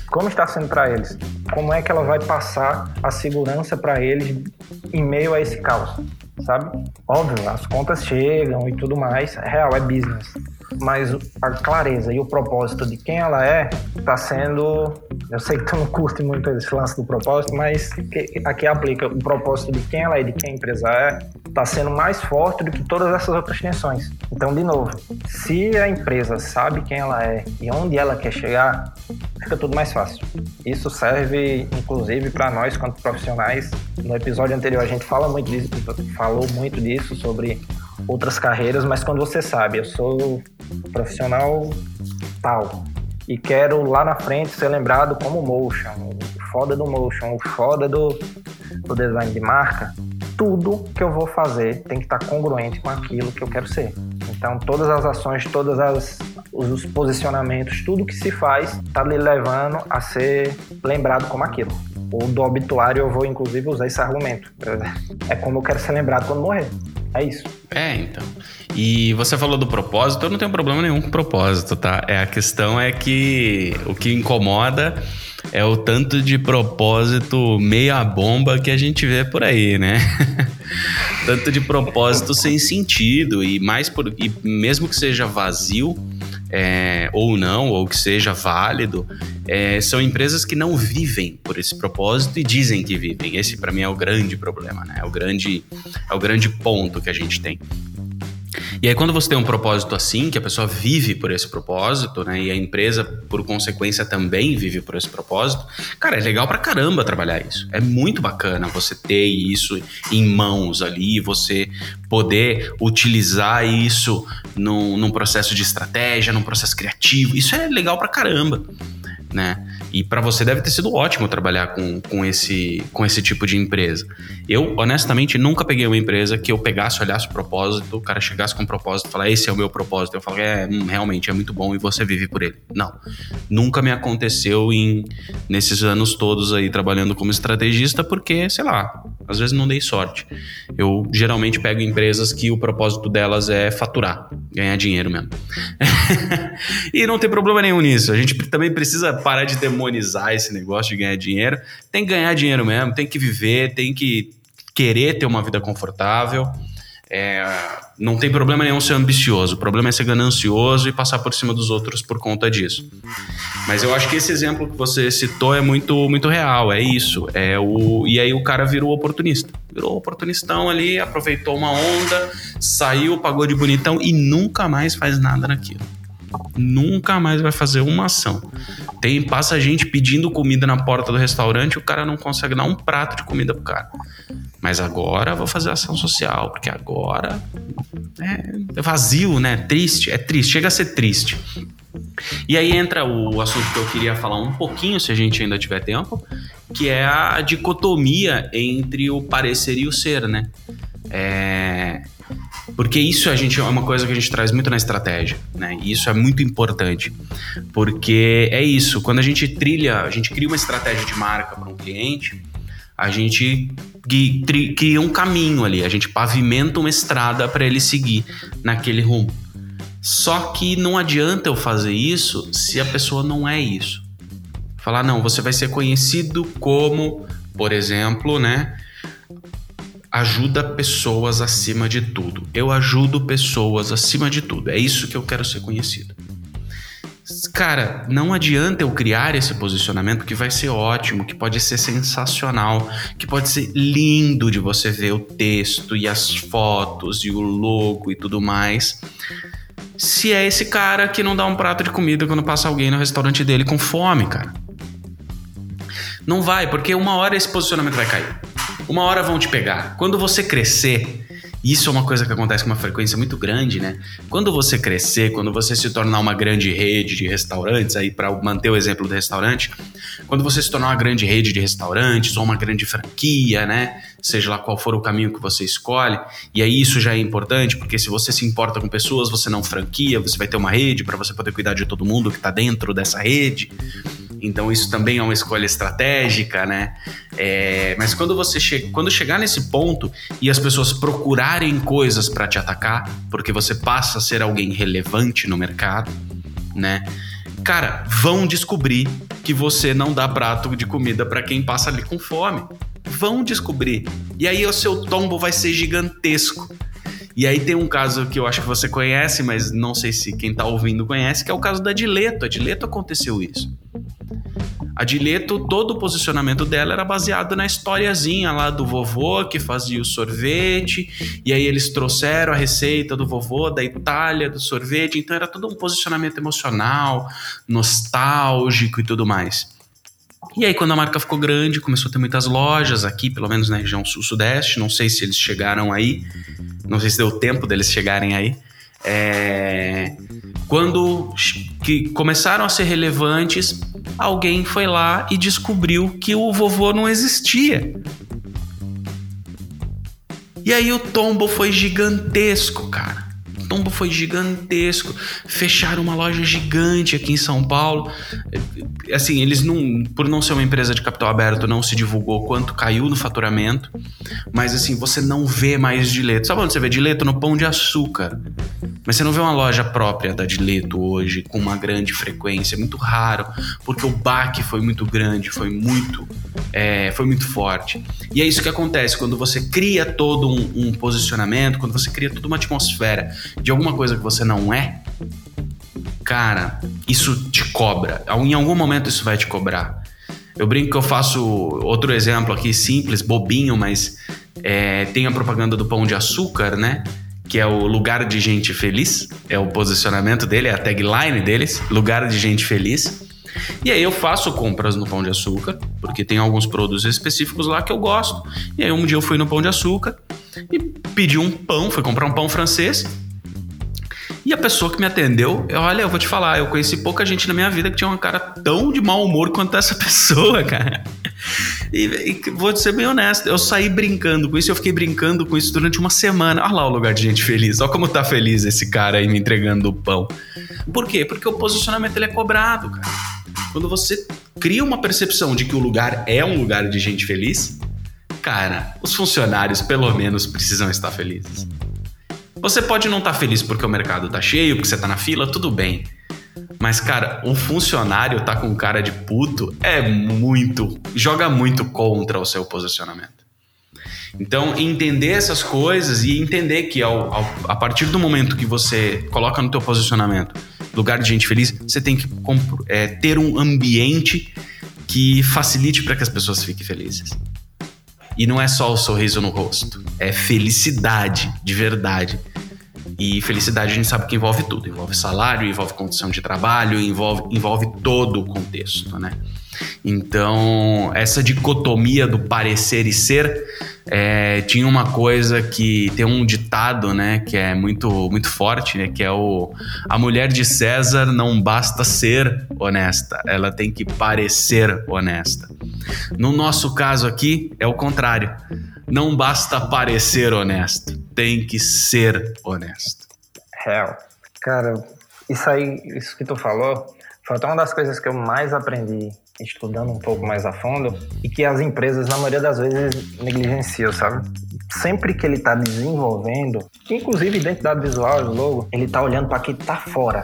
[SPEAKER 2] Como está sendo para eles? Como é que ela vai passar a segurança para eles em meio a esse caos? sabe? Óbvio, as contas chegam e tudo mais, é real, é business. Mas a clareza e o propósito de quem ela é está sendo. Eu sei que tu não curte muito esse lance do propósito, mas aqui aplica o propósito de quem ela é e de quem a empresa é, está sendo mais forte do que todas essas outras tensões. Então, de novo, se a empresa sabe quem ela é e onde ela quer chegar, fica tudo mais fácil. Isso serve, inclusive, para nós, quanto profissionais. No episódio anterior, a gente fala muito disso, falou muito disso sobre outras carreiras, mas quando você sabe, eu sou profissional tal e quero lá na frente ser lembrado como motion, o foda do motion, o foda do, do design de marca, tudo que eu vou fazer tem que estar congruente com aquilo que eu quero ser. Então, todas as ações, todas as os posicionamentos, tudo que se faz está lhe levando a ser lembrado como aquilo. O do obituário eu vou inclusive usar esse argumento. É como eu quero ser lembrado quando morrer. É isso.
[SPEAKER 3] É, então. E você falou do propósito, eu não tenho problema nenhum com propósito, tá? É, a questão é que o que incomoda é o tanto de propósito meia bomba que a gente vê por aí, né? tanto de propósito sem sentido e mais por e mesmo que seja vazio, é, ou não, ou que seja válido, é, são empresas que não vivem por esse propósito e dizem que vivem. Esse, para mim, é o grande problema, né? É o grande, é o grande ponto que a gente tem. E aí, quando você tem um propósito assim, que a pessoa vive por esse propósito, né? E a empresa, por consequência, também vive por esse propósito, cara, é legal pra caramba trabalhar isso. É muito bacana você ter isso em mãos ali, você poder utilizar isso num, num processo de estratégia, num processo criativo. Isso é legal pra caramba, né? E para você deve ter sido ótimo trabalhar com, com, esse, com esse tipo de empresa. Eu, honestamente, nunca peguei uma empresa que eu pegasse, olhasse o propósito, o cara chegasse com um propósito e falasse, esse é o meu propósito. Eu falo, é, hum, realmente é muito bom e você vive por ele. Não. Nunca me aconteceu em nesses anos todos aí trabalhando como estrategista, porque, sei lá, às vezes não dei sorte. Eu geralmente pego empresas que o propósito delas é faturar, ganhar dinheiro mesmo. e não tem problema nenhum nisso. A gente também precisa parar de ter demonizar esse negócio de ganhar dinheiro. Tem que ganhar dinheiro mesmo, tem que viver, tem que querer ter uma vida confortável. É, não tem problema nenhum ser ambicioso, o problema é ser ganancioso e passar por cima dos outros por conta disso. Mas eu acho que esse exemplo que você citou é muito, muito real, é isso. É o, e aí o cara virou oportunista. Virou oportunistão ali, aproveitou uma onda, saiu, pagou de bonitão e nunca mais faz nada naquilo nunca mais vai fazer uma ação. Tem passa gente pedindo comida na porta do restaurante, o cara não consegue dar um prato de comida pro cara. Mas agora vou fazer ação social, porque agora é vazio, né? Triste, é triste, chega a ser triste. E aí entra o assunto que eu queria falar um pouquinho, se a gente ainda tiver tempo, que é a dicotomia entre o parecer e o ser, né? É, porque isso a gente é uma coisa que a gente traz muito na estratégia, né? E isso é muito importante. Porque é isso, quando a gente trilha, a gente cria uma estratégia de marca para um cliente, a gente cria um caminho ali, a gente pavimenta uma estrada para ele seguir naquele rumo. Só que não adianta eu fazer isso se a pessoa não é isso. Falar, não, você vai ser conhecido como, por exemplo, né? Ajuda pessoas acima de tudo. Eu ajudo pessoas acima de tudo. É isso que eu quero ser conhecido. Cara, não adianta eu criar esse posicionamento que vai ser ótimo, que pode ser sensacional, que pode ser lindo de você ver o texto e as fotos e o logo e tudo mais. Se é esse cara que não dá um prato de comida quando passa alguém no restaurante dele com fome, cara. Não vai, porque uma hora esse posicionamento vai cair. Uma hora vão te pegar. Quando você crescer, isso é uma coisa que acontece com uma frequência muito grande, né? Quando você crescer, quando você se tornar uma grande rede de restaurantes, aí para manter o exemplo do restaurante, quando você se tornar uma grande rede de restaurantes ou uma grande franquia, né? Seja lá qual for o caminho que você escolhe, e aí isso já é importante, porque se você se importa com pessoas, você não franquia, você vai ter uma rede para você poder cuidar de todo mundo que está dentro dessa rede. Então isso também é uma escolha estratégica, né? É, mas quando você che quando chegar nesse ponto e as pessoas procurarem coisas para te atacar, porque você passa a ser alguém relevante no mercado, né? Cara, vão descobrir que você não dá prato de comida para quem passa ali com fome. vão descobrir. E aí o seu tombo vai ser gigantesco. E aí tem um caso que eu acho que você conhece, mas não sei se quem tá ouvindo conhece, que é o caso da Dileto. A Dileto aconteceu isso. A Dileto, todo o posicionamento dela era baseado na historiazinha lá do vovô que fazia o sorvete, e aí eles trouxeram a receita do vovô da Itália do sorvete, então era todo um posicionamento emocional, nostálgico e tudo mais. E aí, quando a marca ficou grande, começou a ter muitas lojas aqui, pelo menos na região sul-sudeste. Não sei se eles chegaram aí, não sei se deu tempo deles chegarem aí. É... Quando que começaram a ser relevantes, alguém foi lá e descobriu que o vovô não existia. E aí o tombo foi gigantesco, cara tombo foi gigantesco. Fecharam uma loja gigante aqui em São Paulo. Assim, eles não, por não ser uma empresa de capital aberto, não se divulgou quanto caiu no faturamento. Mas assim, você não vê mais Dileto. Sabe onde você vê Dileto? No Pão de Açúcar. Mas você não vê uma loja própria da Dileto hoje com uma grande frequência. É muito raro, porque o baque foi muito grande, foi muito, é, foi muito forte. E é isso que acontece quando você cria todo um, um posicionamento, quando você cria toda uma atmosfera de alguma coisa que você não é, cara, isso te cobra. Em algum momento isso vai te cobrar. Eu brinco que eu faço outro exemplo aqui simples, bobinho, mas é, tem a propaganda do pão de açúcar, né? Que é o lugar de gente feliz, é o posicionamento dele, é a tagline deles, lugar de gente feliz. E aí eu faço compras no Pão de Açúcar, porque tem alguns produtos específicos lá que eu gosto. E aí um dia eu fui no Pão de Açúcar e pedi um pão, fui comprar um pão francês e a pessoa que me atendeu, eu, olha, eu vou te falar, eu conheci pouca gente na minha vida que tinha uma cara tão de mau humor quanto essa pessoa, cara. E, e, vou ser bem honesto, eu saí brincando com isso, eu fiquei brincando com isso durante uma semana. Olha lá o lugar de gente feliz, olha como tá feliz esse cara aí me entregando o pão. Por quê? Porque o posicionamento ele é cobrado, cara. Quando você cria uma percepção de que o lugar é um lugar de gente feliz, cara, os funcionários pelo menos precisam estar felizes. Você pode não estar tá feliz porque o mercado tá cheio, porque você tá na fila, tudo bem. Mas, cara, um funcionário tá com cara de puto é muito. joga muito contra o seu posicionamento. Então, entender essas coisas e entender que ao, ao, a partir do momento que você coloca no teu posicionamento lugar de gente feliz, você tem que é, ter um ambiente que facilite para que as pessoas fiquem felizes. E não é só o sorriso no rosto, é felicidade de verdade. E felicidade a gente sabe que envolve tudo: envolve salário, envolve condição de trabalho, envolve, envolve todo o contexto, né? Então, essa dicotomia do parecer e ser é, tinha uma coisa que tem um ditado, né, que é muito muito forte, né, que é o a mulher de César não basta ser honesta, ela tem que parecer honesta. No nosso caso aqui é o contrário. Não basta parecer honesto, tem que ser honesto.
[SPEAKER 2] Real. Cara, isso aí, isso que tu falou, foi até uma das coisas que eu mais aprendi estudando um pouco mais a fundo e que as empresas, na maioria das vezes, negligenciam, sabe? Sempre que ele está desenvolvendo, inclusive identidade visual, logo, ele está olhando para quem está fora,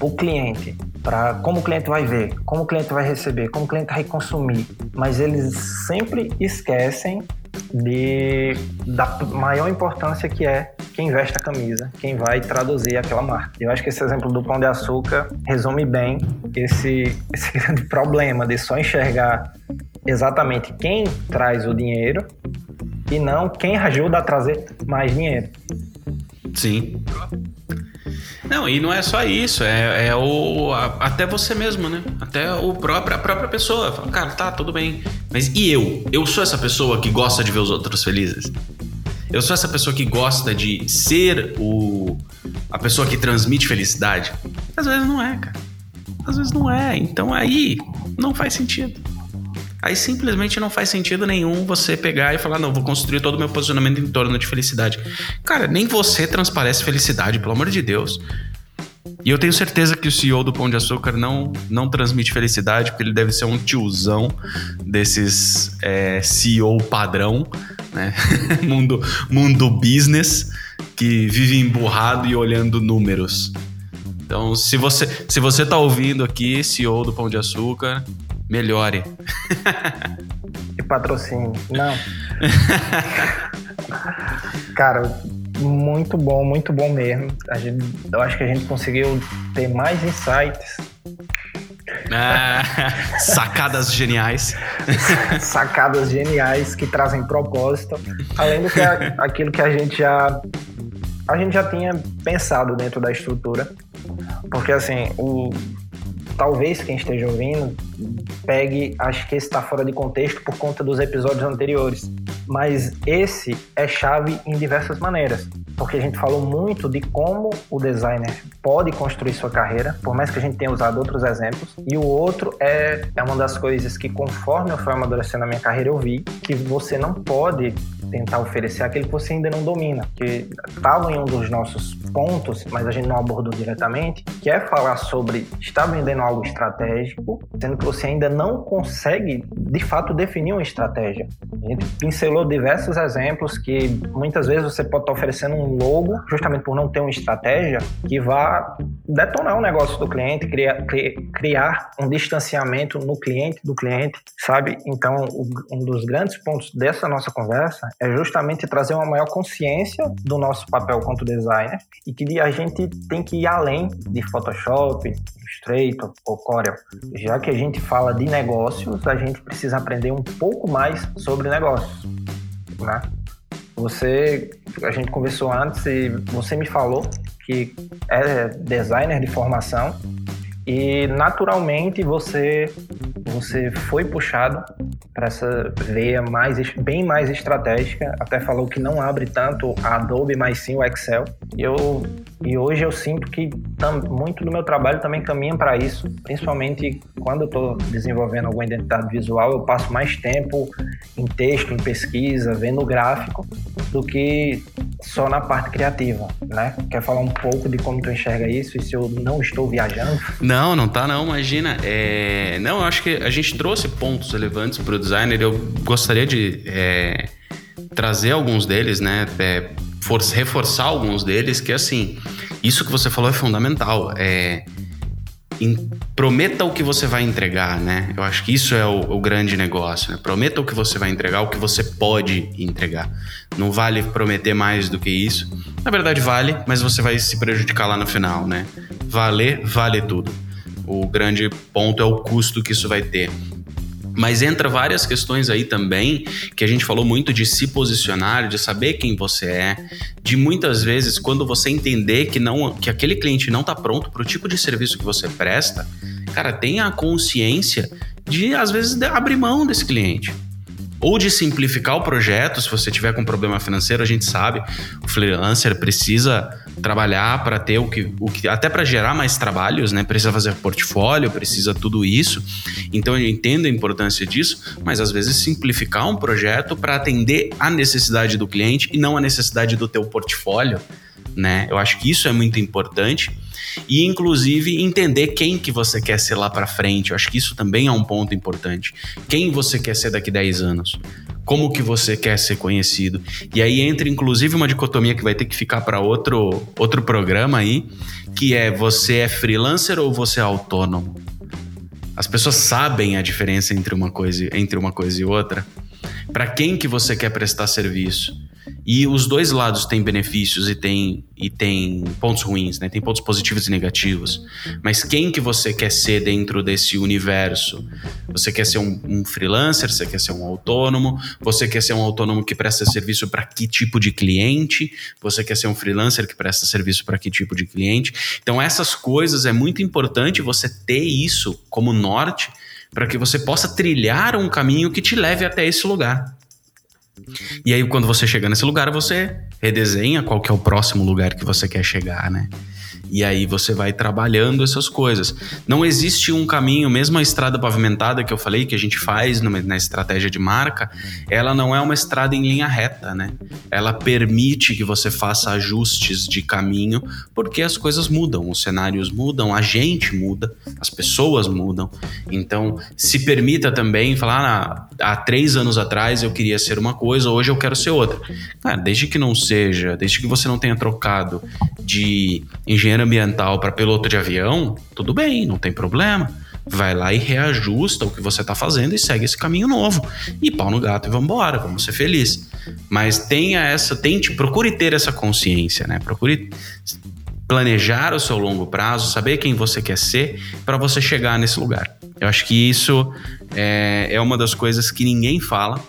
[SPEAKER 2] o cliente, para como o cliente vai ver, como o cliente vai receber, como o cliente vai consumir. Mas eles sempre esquecem de, da maior importância que é quem veste a camisa, quem vai traduzir aquela marca. Eu acho que esse exemplo do pão de açúcar resume bem esse, esse grande problema de só enxergar exatamente quem traz o dinheiro e não quem ajuda a trazer mais dinheiro.
[SPEAKER 3] Sim. Não, e não é só isso, é, é o. A, até você mesmo, né? Até o próprio, a própria pessoa. Fala, cara, tá, tudo bem. Mas e eu? Eu sou essa pessoa que gosta de ver os outros felizes? Eu sou essa pessoa que gosta de ser o a pessoa que transmite felicidade? Às vezes não é, cara. Às vezes não é. Então aí não faz sentido. Aí simplesmente não faz sentido nenhum você pegar e falar, não, vou construir todo o meu posicionamento em torno de felicidade. Cara, nem você transparece felicidade, pelo amor de Deus. E eu tenho certeza que o CEO do Pão de Açúcar não, não transmite felicidade, porque ele deve ser um tiozão desses é, CEO padrão, né? mundo, mundo business, que vive emburrado e olhando números. Então, se você, se você tá ouvindo aqui, CEO do Pão de Açúcar, Melhore.
[SPEAKER 2] E patrocínio. Não. Cara, muito bom, muito bom mesmo. Gente, eu acho que a gente conseguiu ter mais insights.
[SPEAKER 3] Ah, sacadas geniais.
[SPEAKER 2] sacadas geniais que trazem propósito. Além do que a, aquilo que a gente já a gente já tinha pensado dentro da estrutura. Porque assim, o talvez quem esteja ouvindo pegue, acho que esse está fora de contexto por conta dos episódios anteriores. Mas esse é chave em diversas maneiras, porque a gente falou muito de como o designer pode construir sua carreira, por mais que a gente tenha usado outros exemplos. E o outro é, é uma das coisas que, conforme eu fui amadurecendo a minha carreira, eu vi que você não pode tentar oferecer aquilo que você ainda não domina, que estava em um dos nossos pontos, mas a gente não abordou diretamente, que é falar sobre estar vendendo algo estratégico, sendo que você ainda não consegue, de fato, definir uma estratégia. A gente pincelou diversos exemplos que muitas vezes você pode estar oferecendo um logo, justamente por não ter uma estratégia, que vá detonar o negócio do cliente, criar, criar um distanciamento no cliente do cliente, sabe? Então, um dos grandes pontos dessa nossa conversa é justamente trazer uma maior consciência do nosso papel quanto designer e que a gente tem que ir além de Photoshop, Illustrator ou Corel. Já que a gente fala de negócios, a gente precisa aprender um pouco mais sobre negócios, né? Você, a gente conversou antes e você me falou que é designer de formação e naturalmente você você foi puxado para essa veia mais bem mais estratégica. Até falou que não abre tanto a Adobe, mas sim o Excel. E eu e hoje eu sinto que tam, muito do meu trabalho também caminha para isso, principalmente quando eu estou desenvolvendo alguma identidade visual, eu passo mais tempo em texto, em pesquisa, vendo gráfico, do que só na parte criativa, né? Quer falar um pouco de como tu enxerga isso e se eu não estou viajando?
[SPEAKER 3] Não, não tá não, imagina. É... Não, eu acho que a gente trouxe pontos relevantes para o designer. Eu gostaria de é... trazer alguns deles, né? É for, reforçar alguns deles, que assim, isso que você falou é fundamental. É, prometa o que você vai entregar, né? Eu acho que isso é o, o, grande negócio, né? Prometa o que você vai entregar, o que você pode entregar. Não vale prometer mais do que isso. Na verdade, vale, mas você vai se prejudicar lá no final, né? Valer, vale tudo. O grande ponto é o custo que isso vai ter. Mas entra várias questões aí também, que a gente falou muito de se posicionar, de saber quem você é, de muitas vezes quando você entender que não que aquele cliente não está pronto para o tipo de serviço que você presta, cara, tenha a consciência de às vezes abrir mão desse cliente ou de simplificar o projeto, se você tiver com problema financeiro, a gente sabe, o freelancer precisa trabalhar para ter o que, o que até para gerar mais trabalhos, né? Precisa fazer portfólio, precisa tudo isso. Então eu entendo a importância disso, mas às vezes simplificar um projeto para atender a necessidade do cliente e não a necessidade do teu portfólio, né? Eu acho que isso é muito importante e inclusive entender quem que você quer ser lá para frente. Eu acho que isso também é um ponto importante. Quem você quer ser daqui 10 anos? Como que você quer ser conhecido? E aí entra inclusive uma dicotomia que vai ter que ficar para outro outro programa aí, que é você é freelancer ou você é autônomo? As pessoas sabem a diferença entre uma coisa, entre uma coisa e outra. Para quem que você quer prestar serviço? E os dois lados têm benefícios e têm e tem pontos ruins, né? Tem pontos positivos e negativos. Mas quem que você quer ser dentro desse universo? Você quer ser um, um freelancer? Você quer ser um autônomo? Você quer ser um autônomo que presta serviço para que tipo de cliente? Você quer ser um freelancer que presta serviço para que tipo de cliente? Então essas coisas é muito importante você ter isso como norte para que você possa trilhar um caminho que te leve até esse lugar. E aí, quando você chega nesse lugar, você redesenha qual que é o próximo lugar que você quer chegar, né? E aí você vai trabalhando essas coisas. Não existe um caminho, mesmo a estrada pavimentada que eu falei, que a gente faz numa, na estratégia de marca, ela não é uma estrada em linha reta, né? Ela permite que você faça ajustes de caminho, porque as coisas mudam, os cenários mudam, a gente muda, as pessoas mudam. Então, se permita também falar, ah, há três anos atrás eu queria ser uma coisa, hoje eu quero ser outra. Cara, desde que não seja, desde que você não tenha trocado de engenheiro ambiental para piloto de avião, tudo bem, não tem problema. vai lá e reajusta o que você está fazendo e segue esse caminho novo. E pau no gato e vamos embora, vamos ser felizes. Mas tenha essa, tente, procure ter essa consciência, né? Procure planejar o seu longo prazo, saber quem você quer ser para você chegar nesse lugar. Eu acho que isso é, é uma das coisas que ninguém fala,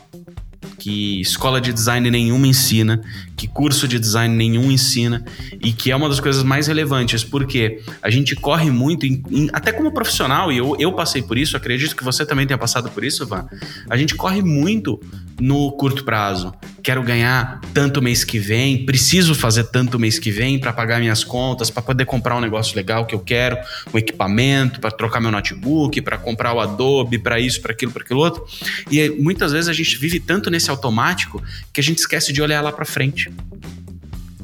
[SPEAKER 3] que escola de design nenhuma ensina, que curso de design nenhum ensina e que é uma das coisas mais relevantes, porque a gente corre muito, em, em, até como profissional, e eu, eu passei por isso, acredito que você também tenha passado por isso, Van. A gente corre muito no curto prazo. Quero ganhar tanto mês que vem, preciso fazer tanto mês que vem para pagar minhas contas, para poder comprar um negócio legal que eu quero, um equipamento, para trocar meu notebook, para comprar o Adobe, para isso, para aquilo, para aquilo outro. E muitas vezes a gente vive tanto nesse automático que a gente esquece de olhar lá para frente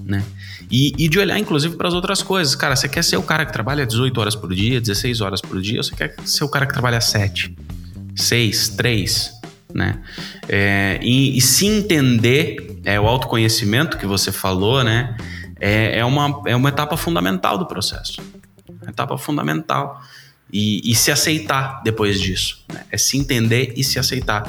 [SPEAKER 3] né? E, e, de olhar, inclusive, para as outras coisas. Cara, você quer ser o cara que trabalha 18 horas por dia, 16 horas por dia, ou você quer ser o cara que trabalha 7, 6, 3, né? É, e, e, se entender, é, o autoconhecimento que você falou, né? É, é, uma, é uma etapa fundamental do processo. Etapa fundamental. E, e se aceitar depois disso. Né? É se entender e se aceitar.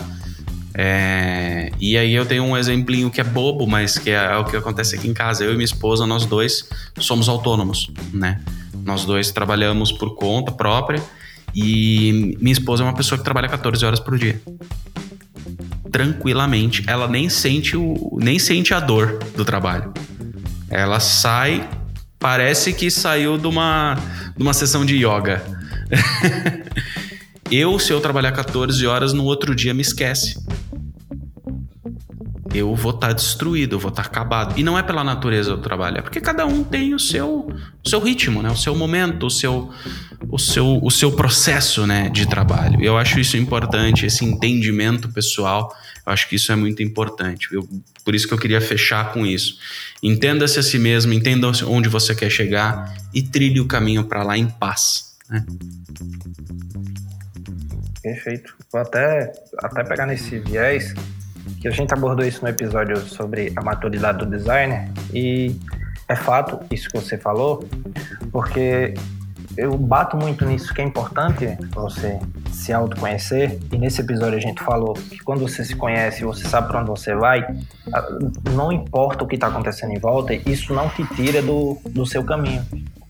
[SPEAKER 3] É, e aí eu tenho um exemplinho que é bobo, mas que é, o que acontece aqui em casa. Eu e minha esposa, nós dois somos autônomos, né? Nós dois trabalhamos por conta própria e minha esposa é uma pessoa que trabalha 14 horas por dia. Tranquilamente, ela nem sente o nem sente a dor do trabalho. Ela sai, parece que saiu de uma de uma sessão de yoga. eu, se eu trabalhar 14 horas, no outro dia me esquece eu vou estar tá destruído, eu vou estar tá acabado. E não é pela natureza do trabalho, é porque cada um tem o seu, o seu ritmo, né? o seu momento, o seu, o seu, o seu processo né, de trabalho. Eu acho isso importante, esse entendimento pessoal, eu acho que isso é muito importante. Eu, por isso que eu queria fechar com isso. Entenda-se a si mesmo, entenda onde você quer chegar e trilhe o caminho para lá em paz. Né?
[SPEAKER 2] Perfeito. Vou até, até pegar nesse viés que a gente abordou isso no episódio sobre a maturidade do designer. E é fato isso que você falou, porque eu bato muito nisso que é importante você se autoconhecer. E nesse episódio a gente falou que quando você se conhece, você sabe para onde você vai, não importa o que está acontecendo em volta, isso não te tira do, do seu caminho.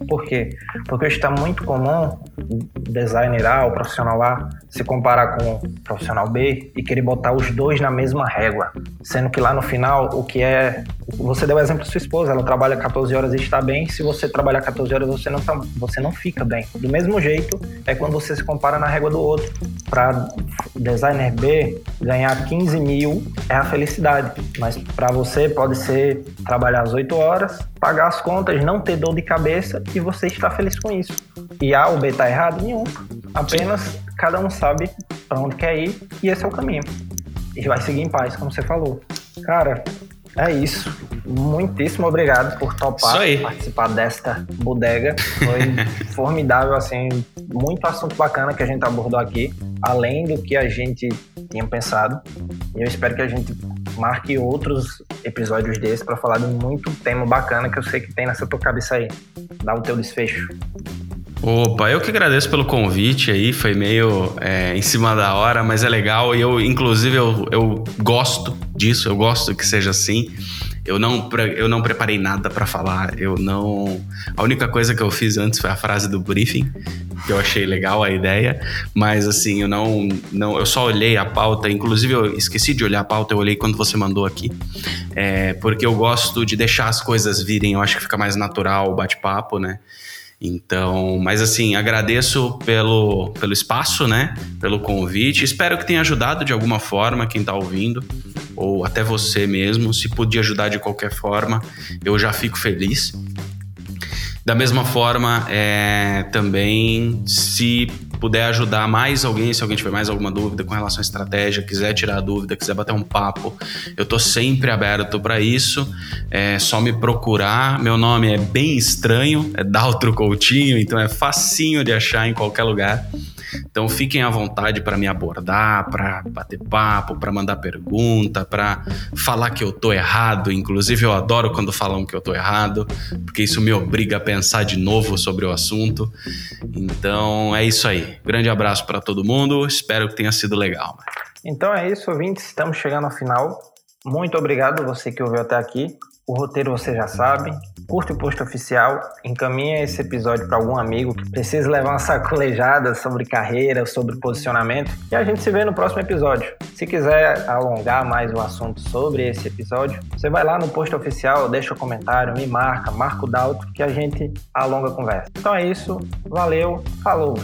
[SPEAKER 2] Por quê? Porque está muito comum designer A, o profissional A, se comparar com o profissional B e querer botar os dois na mesma régua. Sendo que lá no final, o que é. Você deu o exemplo da sua esposa, ela trabalha 14 horas e está bem. Se você trabalhar 14 horas, você não, tá, você não fica bem. Do mesmo jeito, é quando você se compara na régua do outro. Para designer B, ganhar 15 mil é a felicidade. Mas para você, pode ser trabalhar as 8 horas, pagar as contas, não ter dor de cabeça e você está feliz com isso. E A ou B está errado? Nenhum. Apenas cada um sabe para onde quer ir e esse é o caminho. E vai seguir em paz, como você falou. Cara, é isso. Muitíssimo obrigado por topar participar desta bodega. Foi formidável, assim, muito assunto bacana que a gente abordou aqui, além do que a gente tinha pensado. E eu espero que a gente marque outros episódios desses para falar de muito tema bacana que eu sei que tem nessa tua cabeça aí. Dá o teu desfecho.
[SPEAKER 3] Opa, eu que agradeço pelo convite aí, foi meio é, em cima da hora, mas é legal e eu, inclusive, eu, eu gosto disso, eu gosto que seja assim. Eu não, eu não preparei nada para falar, eu não. A única coisa que eu fiz antes foi a frase do briefing, que eu achei legal a ideia, mas assim, eu não, não. Eu só olhei a pauta, inclusive eu esqueci de olhar a pauta, eu olhei quando você mandou aqui, é, porque eu gosto de deixar as coisas virem, eu acho que fica mais natural o bate-papo, né? Então, mas assim, agradeço pelo, pelo espaço, né? Pelo convite. Espero que tenha ajudado de alguma forma quem está ouvindo, ou até você mesmo. Se puder ajudar de qualquer forma, eu já fico feliz. Da mesma forma, é, também se puder ajudar mais alguém, se alguém tiver mais alguma dúvida com relação à estratégia, quiser tirar dúvida, quiser bater um papo, eu tô sempre aberto para isso. É só me procurar. Meu nome é bem estranho, é Daltro Coutinho, então é facinho de achar em qualquer lugar. Então fiquem à vontade para me abordar, para bater papo, para mandar pergunta, para falar que eu tô errado. Inclusive eu adoro quando falam que eu tô errado, porque isso me obriga a pensar de novo sobre o assunto. Então é isso aí. Grande abraço para todo mundo. Espero que tenha sido legal.
[SPEAKER 2] Então é isso, ouvintes. Estamos chegando ao final. Muito obrigado você que ouviu até aqui. O roteiro você já sabe. Curte o post oficial, encaminha esse episódio para algum amigo que precisa levar uma sacolejada sobre carreira, sobre posicionamento, e a gente se vê no próximo episódio. Se quiser alongar mais o assunto sobre esse episódio, você vai lá no post oficial, deixa um comentário, me marca, marca o Dalto, que a gente alonga a conversa. Então é isso, valeu, falou!